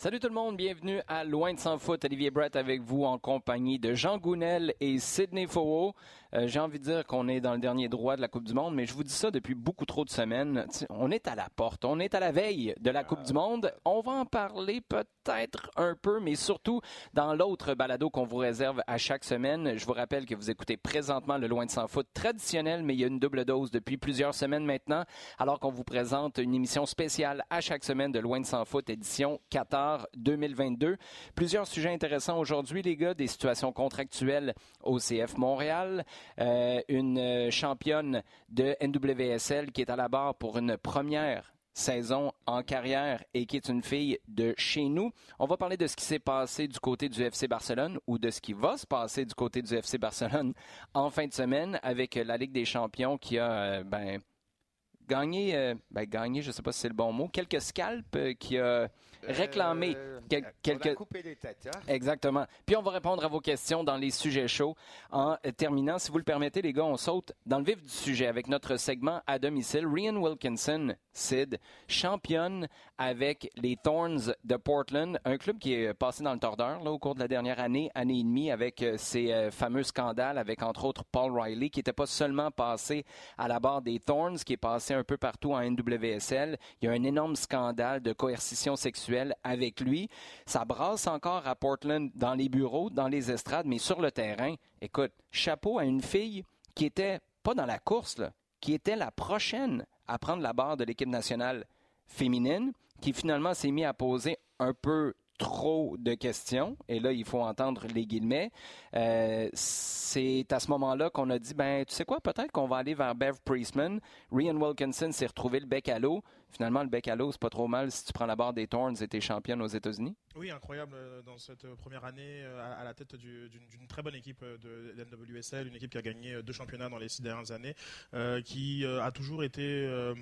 Salut tout le monde, bienvenue à Loin de sans foot. Olivier Brett avec vous en compagnie de Jean Gounel et Sidney Faux. Euh, J'ai envie de dire qu'on est dans le dernier droit de la Coupe du Monde, mais je vous dis ça depuis beaucoup trop de semaines. On est à la porte, on est à la veille de la Coupe du Monde. On va en parler peut-être un peu, mais surtout dans l'autre balado qu'on vous réserve à chaque semaine. Je vous rappelle que vous écoutez présentement le Loin de sans foot traditionnel, mais il y a une double dose depuis plusieurs semaines maintenant, alors qu'on vous présente une émission spéciale à chaque semaine de Loin de sans foot édition 14 2022. Plusieurs sujets intéressants aujourd'hui, les gars, des situations contractuelles au CF Montréal, euh, une championne de NWSL qui est à la barre pour une première saison en carrière et qui est une fille de chez nous. On va parler de ce qui s'est passé du côté du FC Barcelone ou de ce qui va se passer du côté du FC Barcelone en fin de semaine avec la Ligue des champions qui a euh, ben, gagné, euh, ben, gagné, je ne sais pas si c'est le bon mot, quelques scalps qui a réclamé Euh, quel- on quelques... a coupé les têtes. hein? Exactement. Puis on va répondre à vos questions dans les sujets chauds. En euh, terminant, si vous le permettez, les gars, on saute dans le vif du sujet avec notre segment à domicile. Rian Wilkinson, Sid, championne avec les Thorns de Portland, un club qui est passé dans le tordeur là, au cours de la dernière année, année et demie, avec euh, ces euh, fameux scandales, avec entre autres Paul Riley, qui n'était pas seulement passé à la barre des Thorns, qui est passé un peu partout en NWSL. Il y a un énorme scandale de coercition sexuelle avec lui. Ça brasse encore à Portland dans les bureaux, dans les estrades, mais sur le terrain. Écoute, chapeau à une fille qui était pas dans la course, qui était la prochaine à prendre la barre de l'équipe nationale féminine, qui finalement s'est mis à poser un peu trop de questions, et là, il faut entendre les guillemets. Euh, c'est à ce moment-là qu'on a dit, ben, tu sais quoi, peut-être qu'on va aller vers Bev Priestman. Rian Wilkinson s'est retrouvé le bec à l'eau. Finalement, le bec à l'eau, c'est pas trop mal si tu prends la barre des Thorns et t'es championne aux États-Unis. Oui, incroyable euh, dans cette euh, première année euh, à à la tête du- d'une très bonne équipe de l'NWSL, une équipe qui a gagné deux championnats dans les six dernières années, euh, qui a toujours été euh,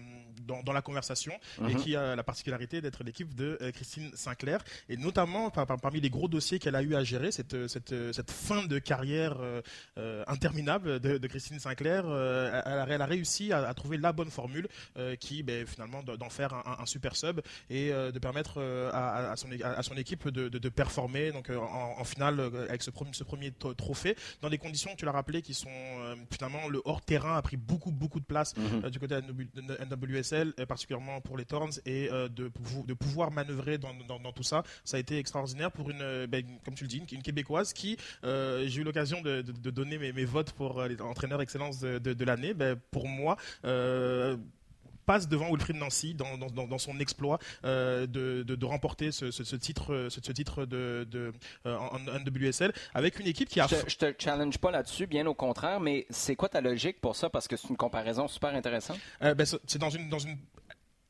dans, dans la conversation et Mhm. qui a la particularité d'être l'équipe de Christine Sinclair et notamment par- par- parmi les gros dossiers qu'elle a eu à gérer, cette, cette, cette fin de carrière euh, interminable de, de Christine Sinclair, elle, a, elle a réussi à, à trouver la bonne formule qui ben, finalement d'en faire un, super sub et euh, de permettre euh, à, à son, à son équipe de, de- de performer donc euh, en, en finale avec ce premier, ce premier tro- trophée. Dans des conditions tu l'as rappelé qui sont finalement le hors terrain a pris beaucoup beaucoup de place euh, du côté de la NWSL particulièrement pour les Thorns et de, pou- de pouvoir manœuvrer dans, dans- dans tout ça ça a été extraordinaire pour une ben, comme tu le dis une, québécoise qui euh, j'ai eu l'occasion de, de- de donner mes, mes votes pour les entraîneurs excellence de, de- de l'année. Ben, pour moi euh, passe devant Wilfried Nancy dans, dans- dans- dans son exploit euh, de, de- de remporter ce, ce- ce titre, ce, ce titre de, de, euh, en, en NWSL avec une équipe qui a Je je te challenge pas là-dessus, bien au contraire, mais c'est quoi ta logique pour ça? Parce que c'est une comparaison super intéressante. Euh, ben, c'est c'est dans une, dans une.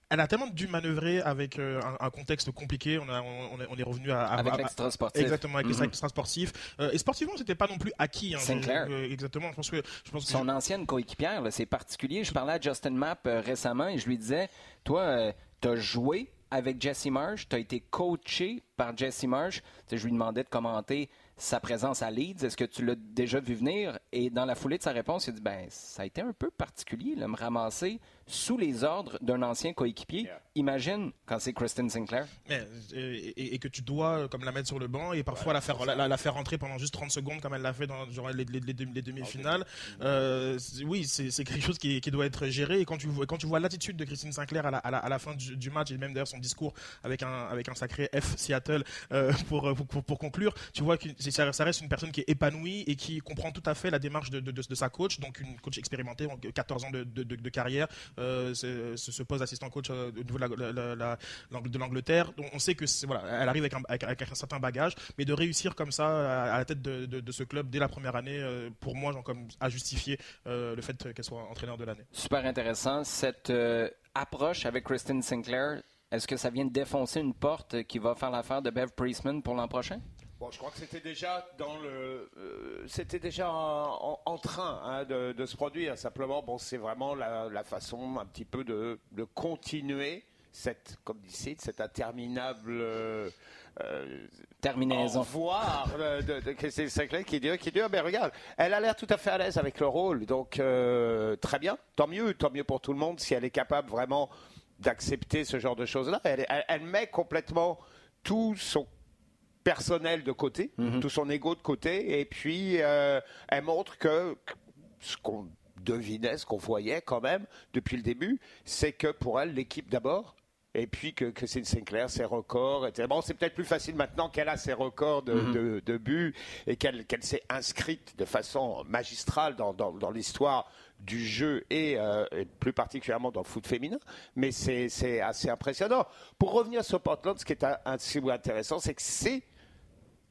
Elle a tellement dû manœuvrer avec euh, un, un contexte compliqué. On, a, on, est, on est revenu à, à- Avec à- l'extra sportif. Exactement, avec Mhm. les extra sportifs. Euh, et sportivement, c'était pas non plus acquis. hein. Sinclair. Euh, exactement. Je pense que. Je pense que Son ancienne coéquipière, là, c'est particulier. Je parlais à Justin Mapp récemment et je lui disais, toi, tu as joué avec Jesse Marsh, tu as été coaché par Jesse Marsh. Je lui demandais de commenter sa présence à Leeds. Est-ce que tu l'as déjà vu venir? Et dans la foulée de sa réponse, il a dit, ben, ça a été un peu particulier, là, me ramasser sous les ordres d'un ancien coéquipier. Yeah. Imagine quand c'est Kristen Sinclair. Mais, euh, et, et que tu dois euh, comme la mettre sur le banc et parfois la faire la, la- la faire rentrer pendant juste 30 secondes comme elle l'a fait dans genre, les, les- les demi- les demi-finales euh, c'est- oui c'est quelque chose qui, qui doit être géré et quand tu vois quand tu vois l'attitude de Christine Sinclair à la, à la, à la fin du, du match et même d'ailleurs son discours avec un avec un sacré F Seattle euh, pour, pour, pour conclure tu vois que ça, ça reste une personne qui est épanouie et qui comprend tout à fait la démarche de, de, de- de sa coach donc une coach expérimentée donc 14 ans de, de, de- de carrière euh, ce, ce poste d'assistant coach euh, au niveau de la- la- la- l'Ang- de l'Angleterre. On sait que voilà, elle arrive avec un, avec, un certain bagage, mais de réussir comme ça à, la tête de, ce club dès la première année, euh, pour moi, genre, comme à justifier euh, le fait qu'elle soit entraîneur de l'année. Super intéressant. Cette euh, approche avec Kristen Sinclair, est-ce que ça vient de défoncer une porte qui va faire l'affaire de Bev Priestman pour l'an prochain? Bon, je crois que c'était déjà dans le, euh, c'était déjà en, en train hein, de, de se produire. Simplement, bon, c'est vraiment la, la façon un petit peu de, de continuer cette, comme dit cette interminable euh, euh, Terminaison. euh, de, de Christine Sinclair qui dure, qui dure. Mais regarde, elle a l'air tout à fait à l'aise avec le rôle. Donc, euh, très bien. Tant mieux, tant mieux pour tout le monde si elle est capable vraiment d'accepter ce genre de choses-là. Elle, elle- elle met complètement tout son personnel de côté, Mhm. tout son ego de côté, et puis euh, elle montre que ce qu'on devinait, ce qu'on voyait quand même depuis le début, c'est que pour elle, l'équipe d'abord, et puis que Christine Sinclair, ses records, étaient... bon, c'est peut-être plus facile maintenant qu'elle a ses records de, Mhm. de- de buts et qu'elle qu'elle s'est inscrite de façon magistrale dans, dans- dans l'histoire du jeu et, euh, et plus particulièrement dans le foot féminin. Mais c'est assez impressionnant. Pour revenir sur Portland, ce qui est assez intéressant, c'est que c'est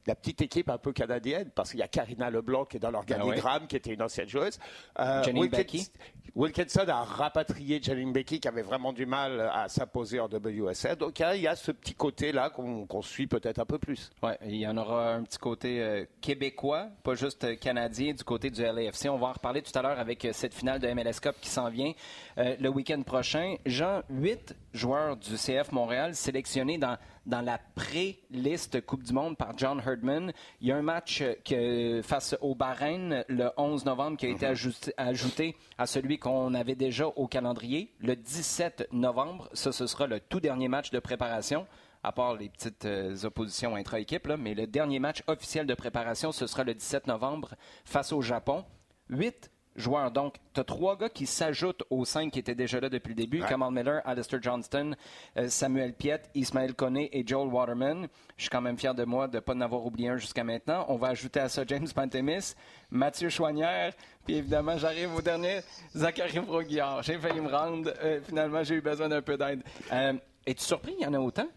la petite équipe un peu canadienne, parce qu'il y a Karina Leblanc qui est dans l'organigramme, qui était une ancienne joueuse. Euh, Janine Wilkins- Becky. Wilkinson a rapatrié Janine Becky, qui avait vraiment du mal à s'imposer en WSL. Donc il y a ce petit côté-là qu'on qu'on suit peut-être un peu plus. Ouais, il y en aura un petit côté euh, québécois, pas juste euh, canadien, du côté du LAFC. On va en reparler tout à l'heure avec euh, cette finale de MLS Cup qui s'en vient euh, le week-end prochain. Jean, huit joueurs du CF Montréal sélectionnés dans, dans la pré-liste Coupe du Monde par John Herdman. Il y a un match euh, que, face au Bahreïn le 11 novembre qui a été ajusté- ajouté à celui qu'on avait déjà au calendrier. Le 17 novembre, ça, ce sera le tout dernier match de préparation à part les petites euh, oppositions intra-équipe, mais le dernier match officiel de préparation, ce sera le 17 novembre face au Japon. Huit joueurs, donc. Tu as trois gars qui s'ajoutent aux cinq qui étaient déjà là depuis le début. Ouais. Kamal Miller, Alistair Johnston, euh, Samuel Piet, Ismaël Koné et Joel Waterman. Je suis quand même fier de moi de ne pas en avoir oublié un jusqu'à maintenant. On va ajouter à ça James Pantemis, Mathieu Chouanière, puis évidemment, j'arrive au dernier, Zachary Broguillard. J'ai failli me rendre. Euh, finalement, j'ai eu besoin d'un peu d'aide. Euh, Es-tu surpris? Il y en a autant?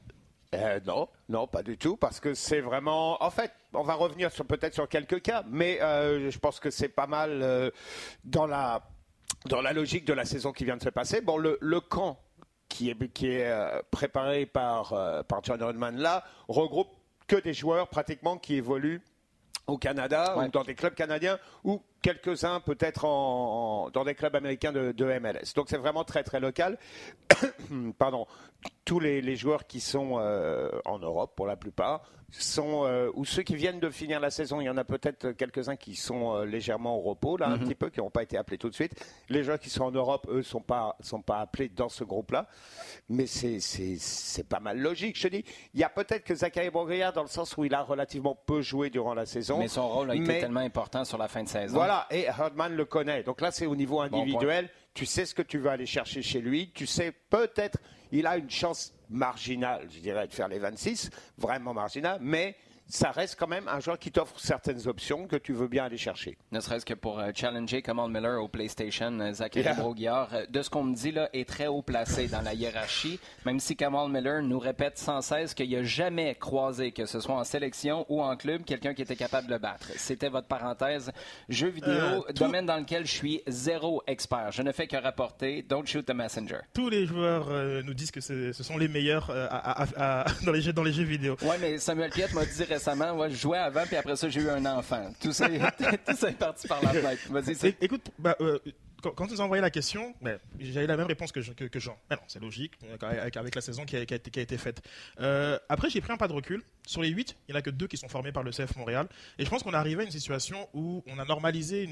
Euh, non, non, pas du tout, parce que c'est vraiment. En fait, on va revenir sur peut-être sur quelques cas, mais euh, je pense que c'est pas mal euh, dans la dans la logique de la saison qui vient de se passer. Bon, le, le camp qui est qui est préparé par par John Rodman là regroupe que des joueurs pratiquement qui évoluent au Canada Ouais. ou dans des clubs canadiens ou quelques-uns peut-être en, en- dans des clubs américains de, de MLS. Donc c'est vraiment très très local. Pardon. Tous les, les joueurs qui sont euh, en Europe pour la plupart sont euh, ou ceux qui viennent de finir la saison. Il y en a peut-être quelques-uns qui sont euh, légèrement au repos là un petit peu, qui n'ont pas été appelés tout de suite. Les joueurs qui sont en Europe, eux, sont pas sont pas appelés dans ce groupe-là. Mais c'est pas mal logique. Je te dis, il y a peut-être que Zachary Bogriard dans le sens où il a relativement peu joué durant la saison. Mais son rôle a été Mais- tellement important sur la fin de saison. voilà, et Herdman le connaît. Donc là, c'est au niveau Bon individuel. Tu sais ce que tu veux aller chercher chez lui. Tu sais peut-être, il a une chance marginale, je dirais, de faire les 26, vraiment marginale, mais ça reste quand même un joueur qui t'offre certaines options que tu veux bien aller chercher. Ne serait-ce que pour euh, challenger Kamal Miller au PlayStation, euh, Zachary Yeah. Broguillard, euh, de ce qu'on me dit, là, est très haut placé dans la hiérarchie, même si Kamal Miller nous répète sans cesse qu'il n'a jamais croisé, que ce soit en sélection ou en club, quelqu'un qui était capable de le battre. C'était votre parenthèse. Jeux vidéo, tout- domaine dans lequel je suis zéro expert. Je ne fais que rapporter. Don't shoot the messenger. Tous les joueurs nous disent que ce sont les meilleurs à- à- à- dans, les jeux, dans les jeux vidéo. Ouais, mais Samuel Piette m'a dit récemment, ouais, je jouais avant, puis après ça, j'ai eu un enfant. Tout ça, tout ça est parti par la fenêtre. Vas-y, Écoute, bah, euh, quand, quand nous as envoyé la question, ben, j'avais la même réponse que, que, Jean. Non, c'est logique, euh, avec, avec la saison qui a, été, qui a été faite. Euh, après, j'ai pris un pas de recul. Sur les 8, il n'y en a que deux qui sont formés par le CF Montréal. Et je pense qu'on est arrivé à une situation où on a normalisé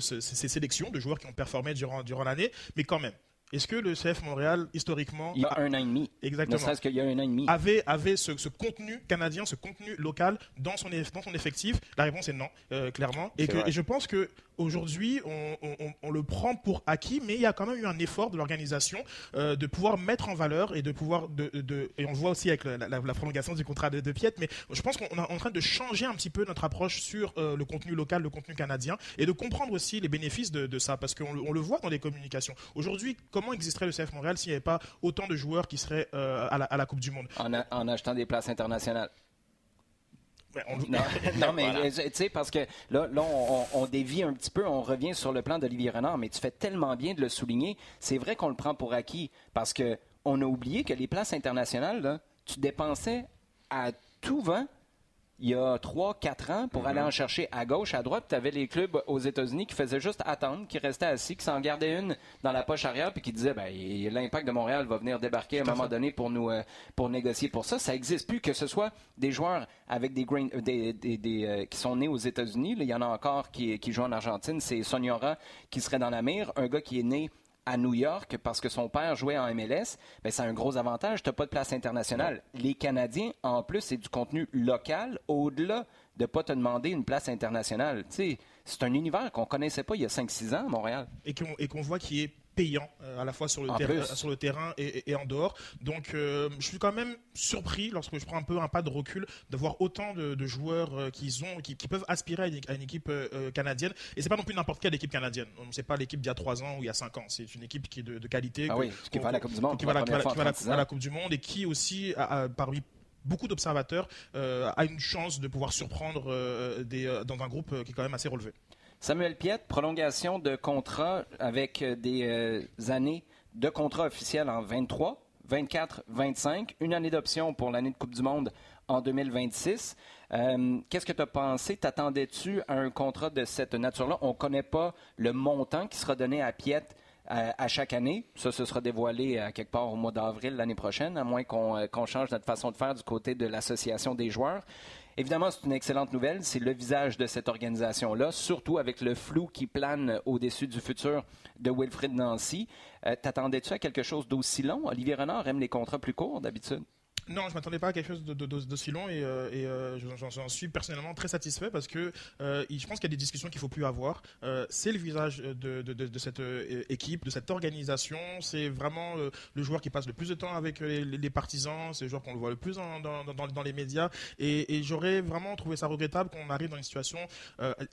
ces, ces sélections de joueurs qui ont performé durant, durant l'année. Mais quand même, est-ce que le CF Montréal, historiquement, il y a un an et demi. exactement, Ne qu'il y a un an et demi. avait, avait ce, ce contenu canadien, ce contenu local dans son, dans son effectif? La réponse est non, euh, clairement. Et, que, et je pense que aujourd'hui, on, on- le prend pour acquis, mais il y a quand même eu un effort de l'organisation euh, de pouvoir mettre en valeur et de pouvoir de, de- et on le voit aussi avec la, la- la prolongation du contrat de, de Piet, mais je pense qu'on est en train de changer un petit peu notre approche sur euh, le contenu local, le contenu canadien, et de comprendre aussi les bénéfices de, de ça, parce qu'on le- on le voit dans les communications. Aujourd'hui, comment existerait le CF Montréal s'il n'y avait pas autant de joueurs qui seraient euh, à, la, à la Coupe du Monde? En, a- en achetant des places internationales. Ouais, on- Non, non, mais Voilà. euh, tu sais, parce que là, là on, on- on dévie un petit peu, on revient sur le plan d'Olivier Renard, mais tu fais tellement bien de le souligner. C'est vrai qu'on le prend pour acquis, parce que on a oublié que les places internationales, là, tu dépensais à tout vent il y a 3-4 ans pour aller en chercher à gauche, à droite. Tu avais les clubs aux États-Unis qui faisaient juste attendre, qui restaient assis, qui s'en gardaient une dans la poche arrière, puis qui disaient ben, l'impact de Montréal va venir débarquer à un moment donné pour nous euh, pour négocier pour ça. Ça n'existe plus, que ce soit des joueurs avec des, green, euh, des, des- des, euh, qui sont nés aux États-Unis. Il y en a encore qui, qui jouent en Argentine. C'est Soniora qui serait dans la mire, un gars qui est né à New York parce que son père jouait en MLS, ben c'est un gros avantage. Tu n'as pas de place internationale. Les Canadiens, en plus, c'est du contenu local au-delà de ne pas te demander une place internationale. c'est un univers qu'on ne connaissait pas il y a 5-6 ans à Montréal. Et qu'on voit qui est payant euh, à la fois sur le, terrain, sur le terrain et, en dehors. Donc euh, je suis quand même surpris lorsque je prends un peu un pas de recul de voir autant de, joueurs euh, qui, ont, qui, peuvent aspirer à une, équipe canadienne. Et c'est pas non plus n'importe quelle équipe canadienne. C'est pas l'équipe d'il y a 3 ans ou il y a 5 ans. C'est une équipe qui est de, qualité. Ah oui, qui va à la Coupe du Monde. Qui va à la Coupe du Monde et qui aussi, parmi beaucoup d'observateurs, a une chance de pouvoir surprendre des, dans un groupe qui est quand même assez relevé. Samuel Piette, prolongation de contrat avec euh, des euh, années de contrat officiel en 23, 24, 25, une année d'option pour l'année de Coupe du Monde en 2026. Euh, qu'est-ce que tu as pensé? T'attendais-tu à un contrat de cette nature-là? On ne connaît pas le montant qui sera donné à Piette à, chaque année. Ça, ce sera dévoilé à quelque part au mois d'avril l'année prochaine, à moins qu'on change notre façon de faire du côté de l'association des joueurs. Évidemment, c'est une excellente nouvelle. C'est le visage de cette organisation-là, surtout avec le flou qui plane au-dessus du futur de Wilfrid Nancy. Euh, t'attendais-tu à quelque chose d'aussi long? Olivier Renard aime les contrats plus courts d'habitude. Non, je ne m'attendais pas à quelque chose d'aussi long et, euh, euh, j'en suis personnellement très satisfait parce que je pense qu'il y a des discussions qu'il ne faut plus avoir. c'est le visage de, cette équipe, de cette organisation. C'est vraiment le joueur qui passe le plus de temps avec les, partisans. C'est le joueur qu'on le voit le plus dans, les médias. Et j'aurais vraiment trouvé ça regrettable qu'on arrive dans une situation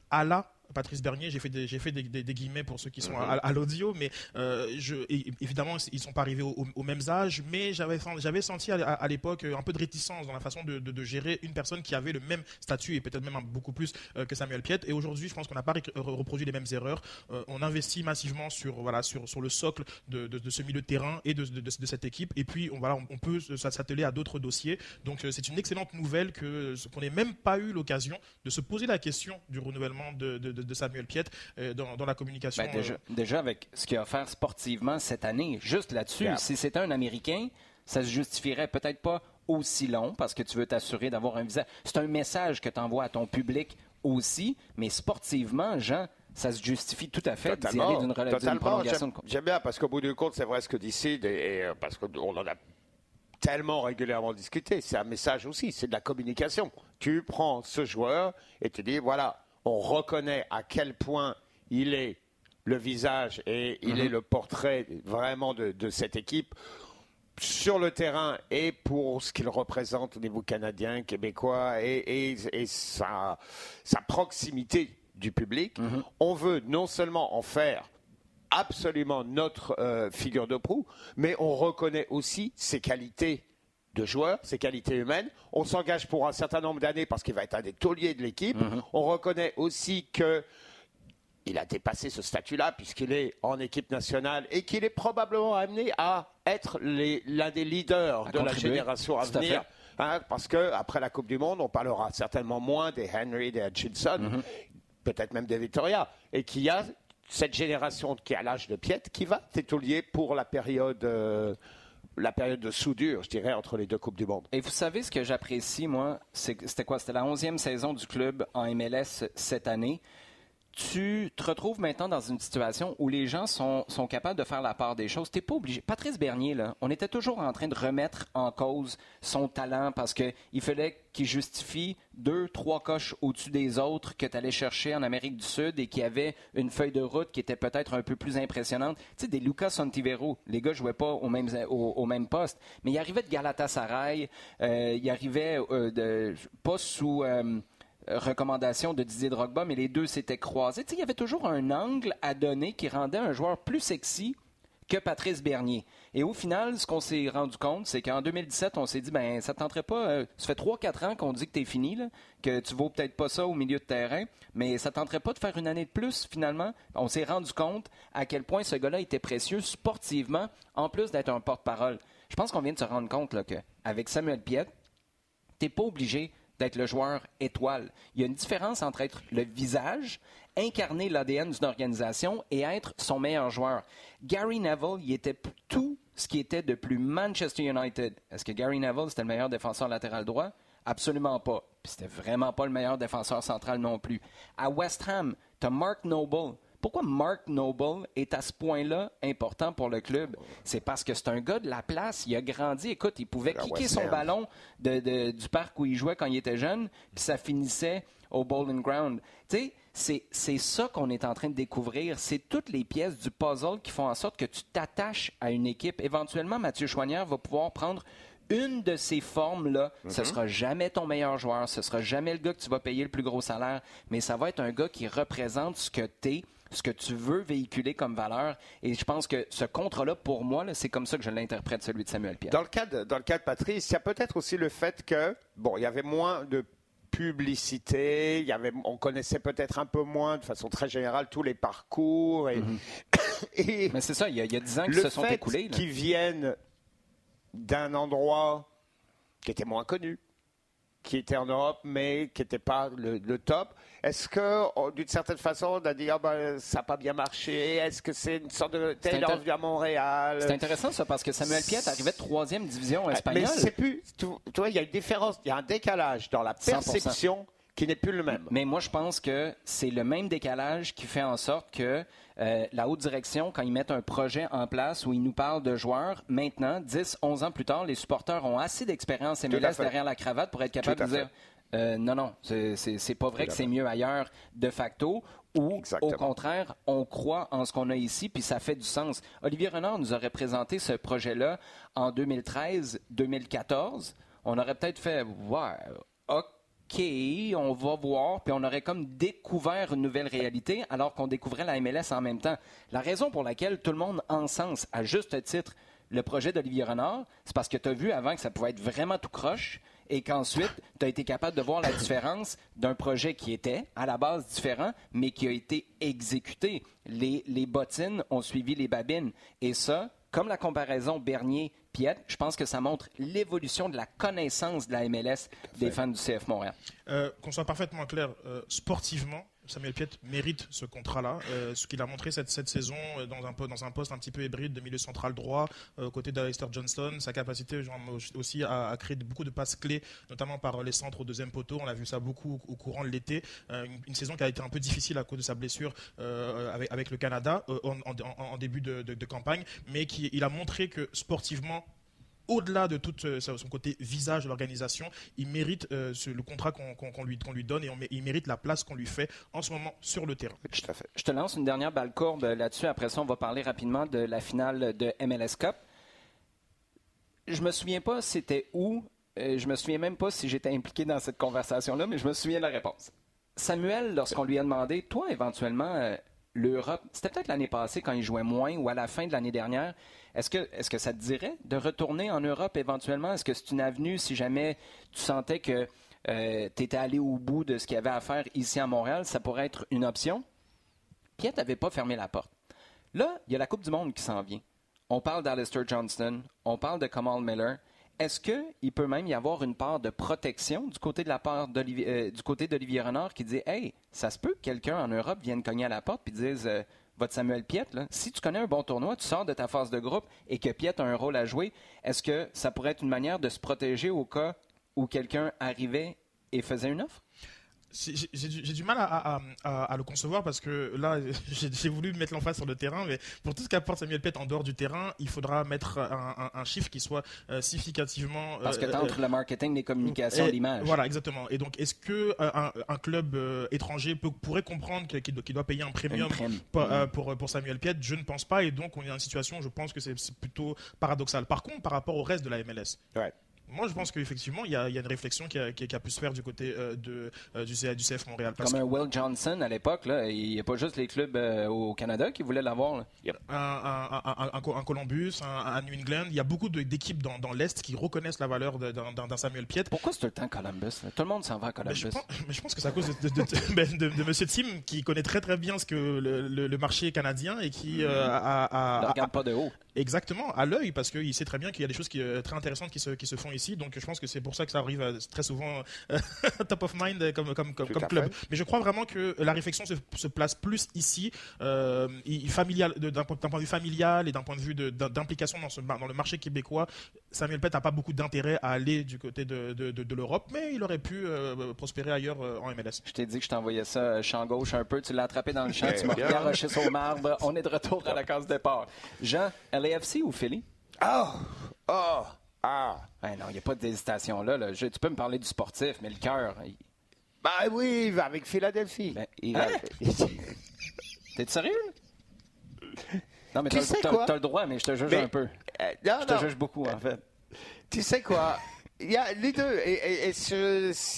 à la Patrice Bernier, j'ai fait, des, j'ai fait des, guillemets pour ceux qui sont à, mhm. l'audio, mais euh, je, évidemment, ils ne sont pas arrivés au, même âge, mais j'avais, j'avais senti à, l'époque un peu de réticence dans la façon de, gérer une personne qui avait le même statut et peut-être même beaucoup plus euh, que Samuel Piet. Et aujourd'hui, je pense qu'on n'a pas reproduit les mêmes erreurs. Euh, on investit massivement sur, voilà, sur, sur le socle de, ce milieu de terrain et de, cette équipe. Et puis, on, voilà, on, peut s'atteler à d'autres dossiers. Donc, c'est une excellente nouvelle que, qu'on n'ait même pas eu l'occasion de se poser la question du renouvellement de de, Samuel Piet euh, dans, la communication. Ben, euh. déjà, avec ce qu'il a offert sportivement cette année, juste là-dessus, si c'était un Américain, ça se justifierait peut-être pas aussi long parce que tu veux t'assurer d'avoir un visage. C'est un message que tu envoies à ton public aussi, mais sportivement, Jean, ça se justifie tout à fait d'y aller d'une prolongation. J'aime bien parce qu'au bout du compte, c'est vrai ce que dit Sid, et, euh, parce qu'on en a tellement régulièrement discuté. C'est un message aussi, c'est de la communication. Tu prends ce joueur et tu dis voilà, on reconnaît à quel point il est le visage et il est mhm. le portrait vraiment de, cette équipe sur le terrain et pour ce qu'il représente au niveau canadien, québécois et, sa, proximité du public. Mhm. On veut non seulement en faire absolument notre euh, figure de proue, mais on reconnaît aussi ses qualités de joueurs, ses qualités humaines. On s'engage pour un certain nombre d'années parce qu'il va être un des tauliers de l'équipe. Mhm. On reconnaît aussi que il a dépassé ce statut-là puisqu'il est en équipe nationale et qu'il est probablement amené à être l'un des leaders de la génération à venir. Hein, parce qu'après la Coupe du Monde, on parlera certainement moins des Henry, des Hutchinson, mhm. peut-être même des Victoria, et qu'il y a cette génération qui est à l'âge de Piet qui va être taulier pour la période. Euh, la période de soudure, je dirais, entre les deux Coupes du Monde. Et vous savez ce que j'apprécie, moi, c'était quoi? C'était la onzième saison du club en MLS cette année tu te retrouves maintenant dans une situation où les gens sont, sont capables de faire la part des choses. T'es pas obligé. Patrice Bernier, là, on était toujours en train de remettre en cause son talent parce qu'il fallait qu'il justifie deux, trois coches au-dessus des autres que tu allais chercher en Amérique du Sud et qui avait une feuille de route qui était peut-être un peu plus impressionnante. Tu sais, des Lucas Santivero, les gars jouaient pas au même, au, même poste, mais il arrivait de Galatasaray, euh, il arrivait euh, de, pas sous... Euh, recommandation de Didier Drogba, mais les deux s'étaient croisés. il y avait toujours un angle à donner qui rendait un joueur plus sexy que Patrice Bernier. Et au final, ce qu'on s'est rendu compte, c'est qu'en 2017, on s'est dit, ben, ça ne tenterait pas. Euh, ça fait 3-4 ans qu'on dit que tu es fini, que tu vaux peut-être pas ça au milieu de terrain, mais ça ne tenterait pas de faire une année de plus, finalement? On s'est rendu compte à quel point ce gars-là était précieux sportivement, en plus d'être un porte-parole. Je pense qu'on vient de se rendre compte qu'avec Samuel Piet, tu pas obligé d'être le joueur étoile. Il y a une différence entre être le visage, incarner l'ADN d'une organisation et être son meilleur joueur. Gary Neville, il était tout ce qui était de plus Manchester United. Est-ce que Gary Neville, c'était le meilleur défenseur latéral droit? Absolument pas. Puis c'était vraiment pas le meilleur défenseur central non plus. À West Ham, tu as Mark Noble. Pourquoi Mark Noble est à ce point-là important pour le club? C'est parce que c'est un gars de la place. Il a grandi. Écoute, il pouvait Ah, kicker son ballon de- de- du parc où il jouait quand il était jeune, puis ça finissait au Bowling Ground. Tu sais, c'est- c'est ça qu'on est en train de découvrir. C'est toutes les pièces du puzzle qui font en sorte que tu t'attaches à une équipe. Éventuellement, Mathieu Choignard va pouvoir prendre une de ces formes-là. Ce sera jamais ton meilleur joueur, ce sera jamais le gars que tu vas payer le plus gros salaire, mais ça va être un gars qui représente ce que tu es, ce que tu veux véhiculer comme valeur. Et je pense que ce contrat-là, pour moi, c'est comme ça que je l'interprète, celui de Samuel Pierre. Dans le cas de, dans le cas de Patrice, il y a peut-être aussi le fait que bon, il y avait moins de publicité, il y avait, on connaissait peut-être un peu moins, de façon très générale, tous les parcours et, et Mais c'est ça, il y a, il y a 10 ans qui se sont écoulés. qu'ils viennent d'un endroit qui était moins connu, qui était en Europe, mais qui n'était pas le, le top. Est-ce que, oh, d'une certaine façon, on a dit ah ben, ça n'a pas bien marché Est-ce que c'est une sorte de Taylor à Montréal C'est intéressant ça parce que Samuel Piet arrivait de troisième division espagnole. Mais c'est plus. Tu, tu vois, il y a une différence, il y a un décalage dans la 100%. perception qui n'est plus le même. Mais moi, je pense que c'est le même décalage qui fait en sorte que euh, la haute direction, quand ils mettent un projet en place où ils nous parlent de joueurs, maintenant, 10, 11 ans plus tard, les supporters ont assez d'expérience MLS derrière la cravate pour être capables de dire euh, non, non, c'est- pas vrai que c'est mieux ailleurs de facto. Ou, Exactement. au contraire, on croit en ce qu'on a ici, puis ça fait du sens. Olivier Renard nous aurait présenté ce projet-là en 2013-2014. On aurait peut-être fait, ouais, OK, on va voir, puis on aurait comme découvert une nouvelle réalité alors qu'on découvrait la MLS en même temps. La raison pour laquelle tout le monde encense, à juste titre, le projet d'Olivier Renard, c'est parce que tu as vu avant que ça pouvait être vraiment tout croche et qu'ensuite, tu as été capable de voir la différence d'un projet qui était à la base différent, mais qui a été exécuté. Les, les bottines ont suivi les babines. Et ça, comme la comparaison Bernier-Piet, je pense que ça montre l'évolution de la connaissance de la MLS des fans du CF Montréal. Euh, Qu'on soit parfaitement clair, euh, sportivement, Samuel Piet mérite ce contrat-là. Euh, ce qu'il a montré cette, saison euh, dans un, dans un poste un petit peu hybride de milieu central droit, euh, aux côtés d'Alistair Johnston, sa capacité aussi à, créer beaucoup de passes clés, notamment par les centres au deuxième poteau. On a vu ça beaucoup au courant de l'été. Une, saison qui a été un peu difficile à cause de sa blessure avec, le Canada en, début de, de- de campagne, mais qui, il a montré que sportivement, au-delà de tout euh, son côté visage de l'organisation, il mérite euh, ce- le contrat qu'on lui, donne et on il mérite la place qu'on lui fait en ce moment sur le terrain. Tout à fait. Je te lance une dernière balle courbe là-dessus. Après ça, on va parler rapidement de la finale de MLS Cup. Je me souviens pas c'était où. euh, je me souviens même pas si j'étais impliqué dans cette conversation-là, mais je me souviens de la réponse. Samuel, lorsqu'on lui a demandé, toi, éventuellement, euh, l'Europe, c'était peut-être l'année passée quand il jouait moins ou à la fin de l'année dernière. Est-ce que, ça te dirait de retourner en Europe éventuellement? Est-ce que c'est une avenue si jamais tu sentais que tu étais allé au bout de ce qu'il y avait à faire ici à Montréal? Ça pourrait être une option? Piet n'avait pas fermé la porte. Là, il y a la Coupe du Monde qui s'en vient. On parle d'Alistair Johnston, on parle de Kamal Miller. Est-ce qu'il peut même y avoir une part de protection du côté de la part d'Olivier, euh, du côté d'Olivier Renard qui dit Hey, ça se peut que quelqu'un en Europe vienne cogner à la porte et dise euh, Votre Samuel Piet, si tu connais un bon tournoi, tu sors de ta phase de groupe et que Piet a un rôle à jouer, est-ce que ça pourrait être une manière de se protéger au cas où quelqu'un arrivait et faisait une offre? J'ai du, mal à, à- à- à le concevoir parce que là, j'ai voulu mettre l'emphase sur le terrain, mais pour tout ce qu'apporte Samuel Piet en dehors du terrain, il faudra mettre un, un- un chiffre qui soit euh, significativement. Parce que euh, tu entre le marketing, les communications, l'image. Voilà, exactement. Et donc, est-ce que euh, un, un club euh, étranger peut- pourrait comprendre qu'il doit, payer un premium prime. pour, euh, pour, pour Samuel Piet Je ne pense pas. Et donc, on est dans une situation, je pense que c'est c'est plutôt paradoxal. Par contre, par rapport au reste de la MLS, Ouais. Moi, je pense qu'effectivement, il y, a il y a une réflexion qui a, qui a- qui a pu se faire du côté euh, de, euh, du, CF Montréal. Parce Comme un Will Johnson à l'époque, il n'y a pas juste les clubs euh, au Canada qui voulaient l'avoir. là. un, un- un- un- un Co- un Columbus, un, New England, il y a beaucoup d'équipes dans, dans l'Est qui reconnaissent la valeur d'un Samuel Piet. Pourquoi c'est tout le temps Columbus? là? Tout le monde s'en va à Mais je, Columbus. pense, mais je pense que c'est à cause de, de, de, ben, de- de Monsieur Tim qui connaît très très bien ce que le, le- le marché canadien et qui a, a- Ne a- regarde pas de haut. exactement à l'œil parce qu'il sait très bien qu'il y a des choses qui, très intéressantes qui se, qui se font ici ici. Donc je pense que c'est pour ça que ça arrive euh, très souvent euh, top of mind comme, comme, comme, comme club. Mais je crois vraiment que la réflexion se, se place plus ici, euh, familial, d'un point de vue familial et d'un point de vue d'implication dans, ce, dans le marché québécois. Samuel Pett n'a pas beaucoup d'intérêt à aller du côté de, de, de, l'Europe, mais il aurait pu prospérer ailleurs en MLS. Je t'ai dit que je t'envoyais ça champ gauche un peu, tu l'as attrapé dans le champ, tu m'as garoché sur marbre. On est de retour à la case départ. Jean, LAFC ou Philly? Oh! Oh! Ah! non, il n'y a pas d'hésitation là. là. tu peux me parler du sportif, mais le cœur. Bah oui, il va avec Philadelphie. Ben, hein? T'es sérieux? Non, mais tu as, le droit, mais je te juge un peu. Euh, je te juge beaucoup, en fait. Tu sais quoi? Il y a les deux. Et, si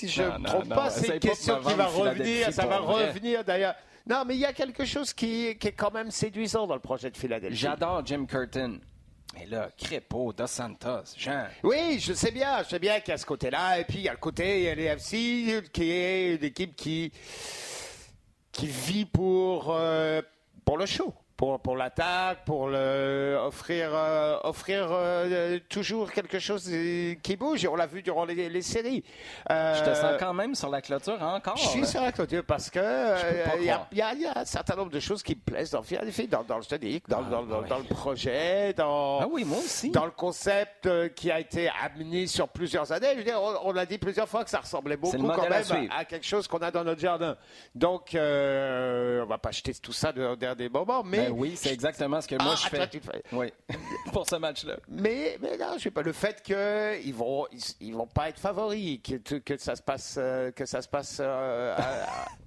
je ne me trompe pas, c'est une question qui va revenir. Ça va revenir d'ailleurs. Non, mais il y a quelque chose qui, qui, est quand même séduisant dans le projet de Philadelphie. J'adore Jim Curtin. Mais là, Crépo, Dos Santos, Jean. Oui, je sais bien, je sais bien qu'il y a ce côté-là. Et puis, il y a le côté LFC, qui est une équipe qui, qui vit pour, euh, pour le show pour, pour l'attaque, pour le, offrir, euh, offrir euh, toujours quelque chose qui bouge. On l'a vu durant les, séries. Euh, je te sens quand même sur la clôture encore. Je suis sur la clôture parce que il y, y, a un certain nombre de choses qui me plaisent dans, dans, dans le dans, ah, dans, dans, le projet, dans, ah oui, moi aussi. dans le concept qui a été amené sur plusieurs années. Je veux dire, on, a dit plusieurs fois que ça ressemblait beaucoup quand même à, quelque chose qu'on a dans notre jardin. Donc, on va pas jeter tout ça de dernier moment, mais ben oui, c'est exactement ce que moi ah, je fais. Oui, pour ce match-là. Mais, mais non, je sais pas. Le fait qu'ils vont, ils, vont pas être favoris, que, que ça se passe, euh, que ça se passe euh,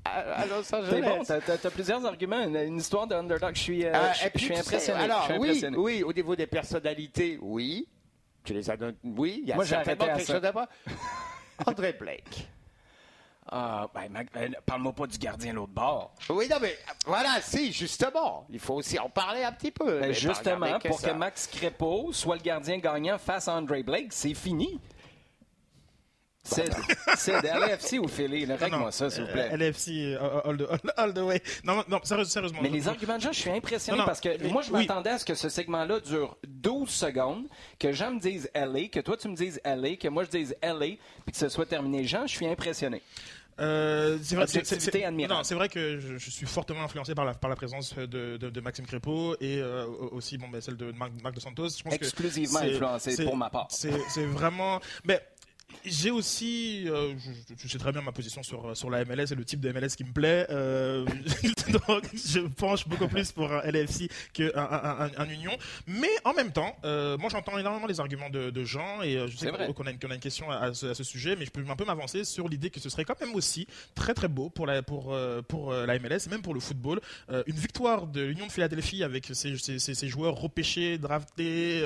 à, Los Angeles. Bon, tu as, plusieurs arguments, une, histoire d'underdog. Je suis, euh, ah, je, suis impressionné. Alors, oui, oui, au niveau des personnalités, oui. Tu les as Oui, il y a moi, certainement quelque chose d'abord. André Blake. Ah, ben, ben, parle-moi pas du gardien l'autre bord. Oui, non, mais voilà, si, justement. Il faut aussi en parler un petit peu. Ben, justement, pour que Max Crépeau soit le gardien gagnant face à Andre Blake, c'est fini. C'est de LFC ou Philly? Règle-moi ça, s'il vous plaît. Euh, LFC, euh, all, the, way. Non, non, sérieusement. Mais les arguments de Jean, je suis impressionné parce que moi, je m'attendais à ce que ce segment-là dure 12 secondes, que Jean me dise LA, que toi, tu me dises LA, que moi, je dise LA, puis que ce soit terminé. Jean, je suis impressionné. Euh, c'est vrai, c'est vrai que je, suis fortement influencé par la, par la présence de, de, Maxime Crépeau et euh, aussi bon, ben, celle de Marc, de Santos. Je pense Exclusivement influencé pour ma part. C'est vraiment. Mais j'ai aussi, euh, je, sais très bien ma position sur, sur la MLS et le type de MLS qui me plaît. Euh, donc, je penche beaucoup plus pour un LFC qu'un un, un, Union. Mais en même temps, euh, moi j'entends énormément les arguments de, de gens et je sais qu'on a, une, a une question à, ce, à, ce, sujet, mais je peux un peu m'avancer sur l'idée que ce serait quand même aussi très très beau pour la, pour, pour la MLS et même pour le football. une victoire de l'Union de Philadelphie avec ses, ses, ses, joueurs repêchés, draftés,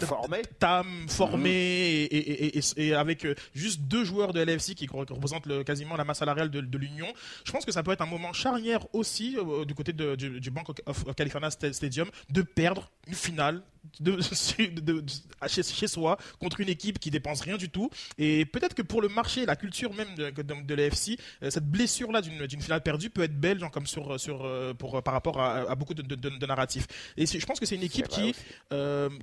formés, tam, formés et, et, et et, avec euh, juste deux joueurs de LFC qui représentent quasiment la masse salariale de, l'Union, je pense que ça peut être un moment charnière aussi euh, du côté du, Bank of, California Stadium de perdre une finale de, chez, soi contre une équipe qui dépense rien du tout. Et peut-être que pour le marché, la culture même de, de, l'AFC, euh, cette blessure-là d'une finale perdue peut être belle, genre comme sur, sur, pour, par rapport à, beaucoup de, narratifs. Et je pense que c'est une équipe qui,